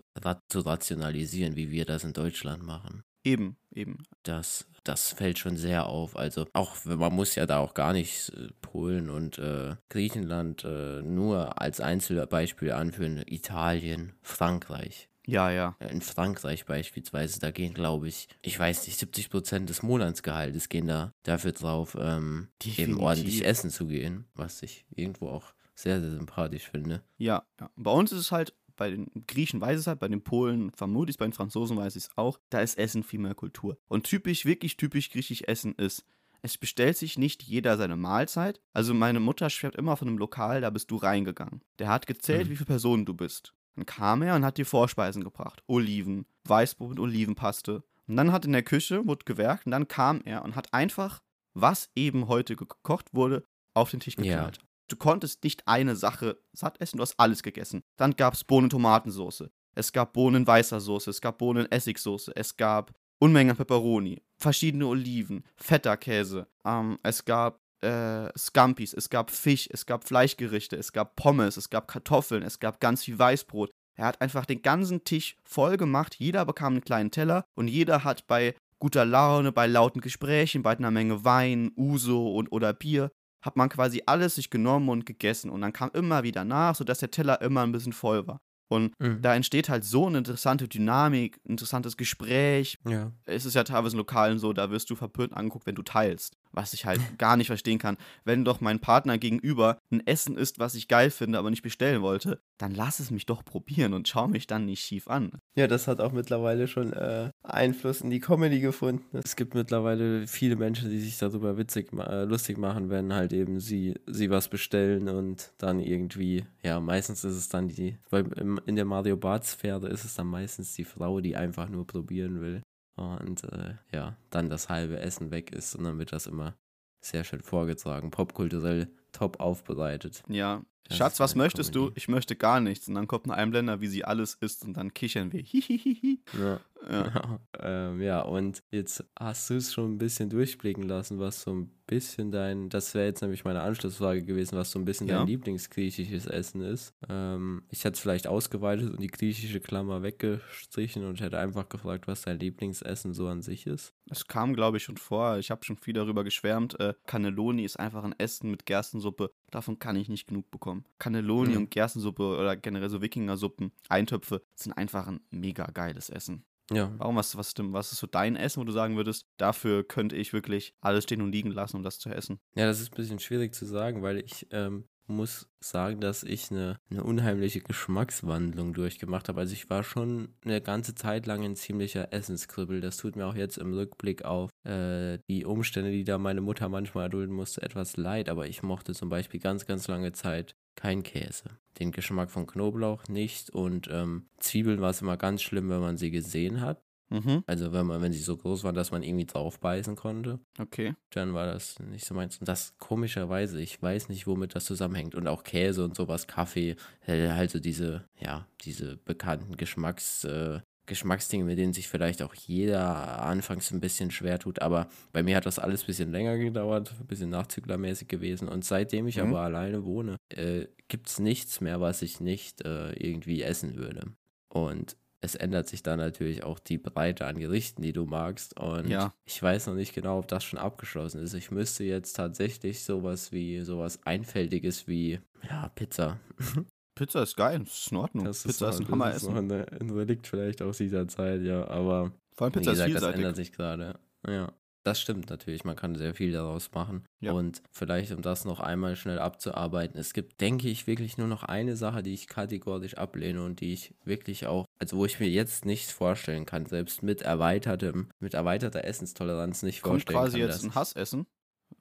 zu rationalisieren, wie wir das in Deutschland machen. Eben, eben. Das, das fällt schon sehr auf. Also auch wenn- man muss ja da auch gar nicht äh, Polen und äh, Griechenland äh, nur als Einzelbeispiel anführen. Italien, Frankreich. Ja, ja. Äh, In Frankreich beispielsweise, da gehen, glaube ich, ich weiß nicht, 70 Prozent des Monatsgehaltes gehen da dafür drauf, ähm, eben ordentlich essen zu gehen, was ich irgendwo auch sehr, sehr sympathisch finde. Ja, ja. Bei uns ist es halt, bei den Griechen weiß es halt, bei den Polen vermute ich es, bei den Franzosen weiß ich es auch, da ist Essen viel mehr Kultur. Und typisch, wirklich typisch griechisch Essen ist, es bestellt sich nicht jeder seine Mahlzeit. Also meine Mutter schwärmt immer von einem Lokal, da bist du reingegangen. Der hat gezählt, Mhm. wie viele Personen du bist. Dann kam er und hat dir Vorspeisen gebracht. Oliven, Weißbrot mit Olivenpaste. Und dann hat in der Küche, wurde gewerkt, und dann kam er und hat einfach, was eben heute gekocht wurde, auf den Tisch Ja. Du konntest nicht eine Sache satt essen, du hast alles gegessen. Dann gab es Bohnen-Tomatensoße. Es gab Bohnen-weißer Soße, es gab Bohnen-Essigsoße, es gab Unmengen Peperoni, verschiedene Oliven, fetter Käse, ähm, es gab äh, Scampis, es gab Fisch, es gab Fleischgerichte, es gab Pommes, es gab Kartoffeln, es gab ganz viel Weißbrot. Er hat einfach den ganzen Tisch voll gemacht, jeder bekam einen kleinen Teller und jeder hat bei guter Laune, bei lauten Gesprächen, bei einer Menge Wein, Uso und oder Bier, hat man quasi alles sich genommen und gegessen und dann kam immer wieder nach, sodass der Teller immer ein bisschen voll war. Und Mhm. da entsteht halt so eine interessante Dynamik, ein interessantes Gespräch. Ja. Es ist ja teilweise in Lokalen so, da wirst du verpönt angeguckt, wenn du teilst. Was ich halt gar nicht verstehen kann. Wenn doch mein Partner gegenüber ein Essen isst, was ich geil finde, aber nicht bestellen wollte, dann lass es mich doch probieren und schau mich dann nicht schief an. Ja, das hat auch mittlerweile schon äh, Einfluss in die Comedy gefunden. Es gibt mittlerweile viele Menschen, die sich darüber witzig, äh, lustig machen, wenn halt eben sie, sie was bestellen und dann irgendwie, ja, meistens ist es dann die, weil im, in der Mario Bart-Sphäre ist es dann meistens die Frau, die einfach nur probieren will und äh, ja, dann das halbe Essen weg ist und dann wird das immer sehr schön vorgetragen, popkulturell top aufbereitet. Ja. Das Schatz, was möchtest du? Comedy. Ich möchte gar nichts. Und dann kommt ein Einblender, wie sie alles isst und dann kichern wir. Hihihihi. Ja. Ja. ähm, ja, und jetzt hast du es schon ein bisschen durchblicken lassen, was so ein bisschen dein, das wäre jetzt nämlich meine Anschlussfrage gewesen, was so ein bisschen Ja. dein Lieblingsgriechisches Essen ist. Ähm, ich hätte es vielleicht ausgeweitet und die griechische Klammer weggestrichen und hätte einfach gefragt, was dein Lieblingsessen so an sich ist. Es kam, glaube ich, schon vor. Ich habe schon viel darüber geschwärmt. Äh, Cannelloni ist einfach ein Essen mit Gerstensuppe. Davon kann ich nicht genug bekommen. Cannelloni Mhm. und Gerstensuppe oder generell so Wikingersuppen, Eintöpfe sind einfach ein mega geiles Essen. Ja. Warum, was, was, denn- was ist so dein Essen, wo du sagen würdest, dafür könnte ich wirklich alles stehen und liegen lassen, um das zu essen? Ja, das ist ein bisschen schwierig zu sagen, weil ich ähm, muss sagen, dass ich eine, eine unheimliche Geschmackswandlung durchgemacht habe. Also ich war schon eine ganze Zeit lang ein ziemlicher Essenskribbel. Das tut mir auch jetzt im Rückblick auf äh, die Umstände, die da meine Mutter manchmal erdulden musste, etwas leid. Aber ich mochte zum Beispiel ganz, ganz lange Zeit kein Käse. Den Geschmack von Knoblauch nicht und ähm, Zwiebeln war es immer ganz schlimm, wenn man sie gesehen hat. Mhm. Also wenn man, wenn sie so groß waren, dass man irgendwie drauf beißen konnte, Okay. dann war das nicht so meins. Und das komischerweise, ich weiß nicht, womit das zusammenhängt. Und auch Käse und sowas, Kaffee, äh, halt so diese, ja, diese bekannten Geschmacks, äh, Geschmacksdinge, mit denen sich vielleicht auch jeder anfangs ein bisschen schwer tut. Aber bei mir hat das alles ein bisschen länger gedauert, ein bisschen nachzüglermäßig gewesen. Und seitdem ich Mhm. aber alleine wohne, äh, gibt es nichts mehr, was ich nicht äh, irgendwie essen würde. Und es ändert sich dann natürlich auch die Breite an Gerichten, die du magst. Und Ja. ich weiß noch nicht genau, ob das schon abgeschlossen ist. Ich müsste jetzt tatsächlich sowas wie sowas Einfältiges wie ja, Pizza. Pizza ist geil, das ist in Ordnung. Das Pizza ist noch- ein Hammer das ist essen. noch ein, ein Relikt vielleicht aus dieser Zeit, ja. Aber Vor allem Pizza ist gesagt, das vielseitig. ändert sich gerade. Ja. Das stimmt natürlich, man kann sehr viel daraus machen. Ja. Und vielleicht, um das noch einmal schnell abzuarbeiten, es gibt, denke ich, wirklich nur noch eine Sache, die ich kategorisch ablehne und die ich wirklich auch, also wo ich mir jetzt nicht vorstellen kann, selbst mit erweitertem, mit erweiterter Essenstoleranz nicht Kommt vorstellen quasi kann. jetzt dass- ein Hassessen,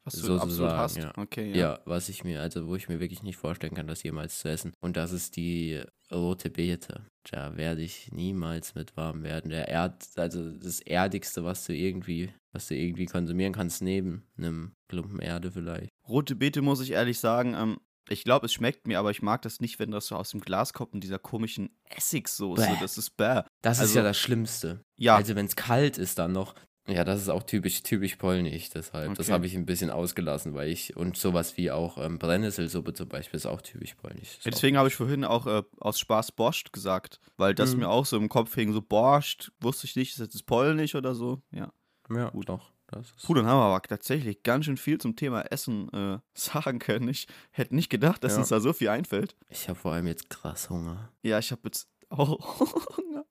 was du absolut hast. ja. Okay, ja. ja. was ich mir, also wo ich mir wirklich nicht vorstellen kann, das jemals zu essen. Und das ist die rote Beete. Da werde ich niemals mit warm werden. Der Erd, also das Erdigste, was du irgendwie, was du irgendwie konsumieren kannst, neben einem Klumpen Erde vielleicht. Rote Beete muss ich ehrlich sagen, ähm, ich glaube, es schmeckt mir, aber ich mag das nicht, wenn das so aus dem Glas kommt in dieser komischen Essigsoße. Bäh. Das ist bäh. Das ist Also- ja das Schlimmste. Ja, Also wenn es kalt ist dann noch. Ja, das ist auch typisch, typisch polnisch, deshalb. Das Okay. habe ich ein bisschen ausgelassen, weil ich, und sowas wie auch ähm, Brennnesselsuppe zum Beispiel ist auch typisch polnisch. Ist deswegen habe ich vorhin auch äh, aus Spaß Borscht gesagt, weil das Mhm. mir auch so im Kopf hing, so Borscht, wusste ich nicht, ist das jetzt polnisch oder so. Ja. Ja, Gut. doch. Das ist Puh, dann haben wir aber tatsächlich ganz schön viel zum Thema Essen äh, sagen können. Ich hätte nicht gedacht, dass Ja. uns da so viel einfällt. Ich habe vor allem jetzt krass Hunger. Ja, ich habe jetzt auch Hunger.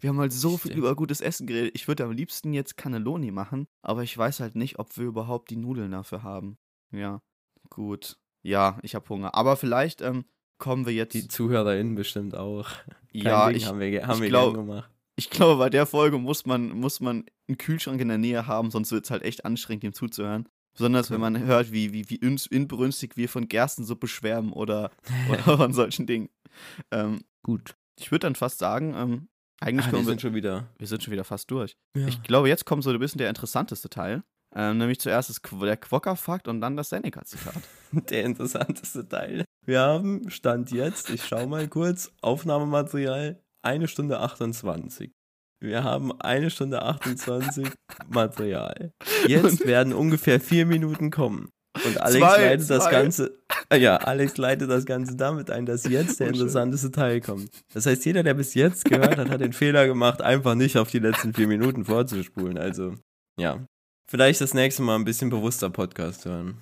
Wir haben halt so viel Stimmt. über gutes Essen geredet. Ich würde am liebsten jetzt Cannelloni machen, aber ich weiß halt nicht, ob wir überhaupt die Nudeln dafür haben. Ja, gut. Ja, ich habe Hunger. Aber vielleicht ähm, kommen wir jetzt. Die ZuhörerInnen bestimmt auch. Kein ja, Ding, ich, haben wir, haben ich wir glaub- gemacht. ich glaube, bei der Folge muss man, muss man einen Kühlschrank in der Nähe haben, sonst wird es halt echt anstrengend, ihm zuzuhören. Besonders wenn man hört, wie, wie, wie inbrünstig wir von Gerstensuppe schwärmen oder, oder von solchen Dingen. Ähm, Gut. ich würde dann fast sagen, ähm, eigentlich Ah, wir sind schon wieder. wir sind schon wieder fast durch. Ja. Ich glaube, jetzt kommt so ein bisschen der interessanteste Teil. Ähm, nämlich zuerst das, Qu- der Quokka-Fakt und dann das Seneca-Zitat. Der interessanteste Teil. Wir haben Stand jetzt, ich schau mal kurz, Aufnahmematerial, eine Stunde 28. Wir haben eine Stunde 28 Material. Jetzt werden ungefähr vier Minuten kommen. Und Alex Zwei, leitet das. Ganze, ja, Alex leitet das Ganze damit ein, dass jetzt der Oh, interessanteste Teil kommt. Das heißt, jeder, der bis jetzt gehört hat, hat den Fehler gemacht, einfach nicht auf die letzten vier Minuten vorzuspulen. Also, ja. Vielleicht das nächste Mal ein bisschen bewusster Podcast hören.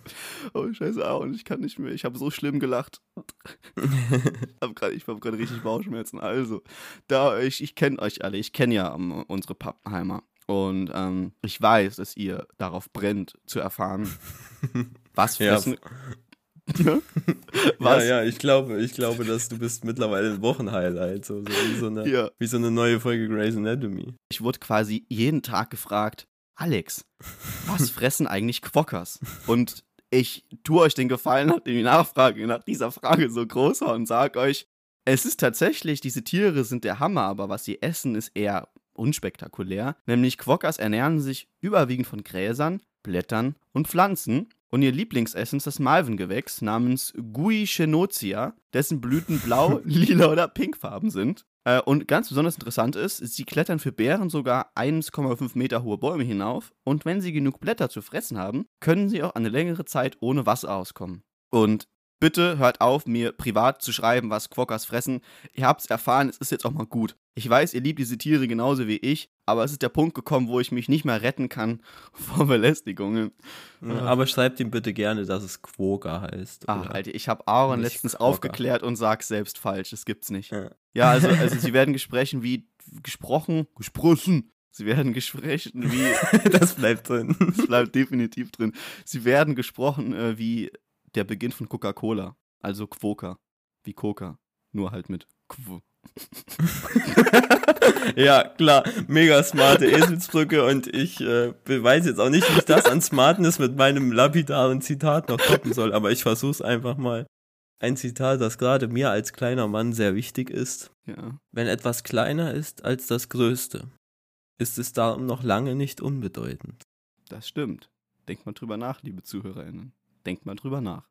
Oh, scheiße, und ich kann nicht mehr. Ich habe so schlimm gelacht. hab ich habe gerade richtig Bauchschmerzen. Also, da ich, ich kenne euch alle. Ich kenne ja ähm, unsere Pappenheimer. Und ähm, ich weiß, dass ihr darauf brennt, zu erfahren, was Ja, Ja? was? Ja, ja, ich glaube, ich glaube, dass du bist mittlerweile ein Wochenhighlight, so, so wie, so eine, Ja. wie so eine neue Folge Grey's Anatomy. Ich wurde quasi jeden Tag gefragt, Alex, was fressen eigentlich Quokkas? Und ich tue euch den Gefallen, nachdem die Nachfrage nach dieser Frage so groß war und sage euch, es ist tatsächlich, diese Tiere sind der Hammer, aber was sie essen, ist eher unspektakulär. Nämlich Quokkas ernähren sich überwiegend von Gräsern, Blättern und Pflanzen. Und ihr Lieblingsessen ist das Malvengewächs namens Guichenotia, dessen Blüten blau, lila oder pinkfarben sind. Äh, und ganz besonders interessant ist, sie klettern für Bären sogar 1,5 Meter hohe Bäume hinauf. Und wenn sie genug Blätter zu fressen haben, können sie auch eine längere Zeit ohne Wasser auskommen. Und bitte hört auf, mir privat zu schreiben, was Quokkas fressen. Ihr habt's erfahren, es ist jetzt auch mal gut. Ich weiß, ihr liebt diese Tiere genauso wie ich, aber es ist der Punkt gekommen, wo ich mich nicht mehr retten kann vor Belästigungen. Ja, Aber schreibt ihm bitte gerne, dass es Quokka heißt. Ach? Alter, ich habe Aaron Nicht letztens Quokka. aufgeklärt und sag's selbst falsch. Das gibt's nicht. Ja. Ja, also, also sie werden gesprochen wie gesprochen, gesprochen. Sie werden gesprochen wie, das bleibt drin. das bleibt definitiv drin. Sie werden gesprochen äh, wie der Beginn von Coca-Cola. Also Quoka. Wie Coca. Nur halt mit Quo. ja, klar, mega smarte Eselsbrücke und ich äh, weiß jetzt auch nicht, wie ich das an Smartness mit meinem lapidaren Zitat noch toppen soll, aber ich versuch's einfach mal. Ein Zitat, das gerade mir als kleiner Mann sehr wichtig ist. Ja. Wenn etwas kleiner ist als das Größte, ist es darum noch lange nicht unbedeutend. Das stimmt. Denkt mal drüber nach, liebe ZuhörerInnen. Denkt mal drüber nach.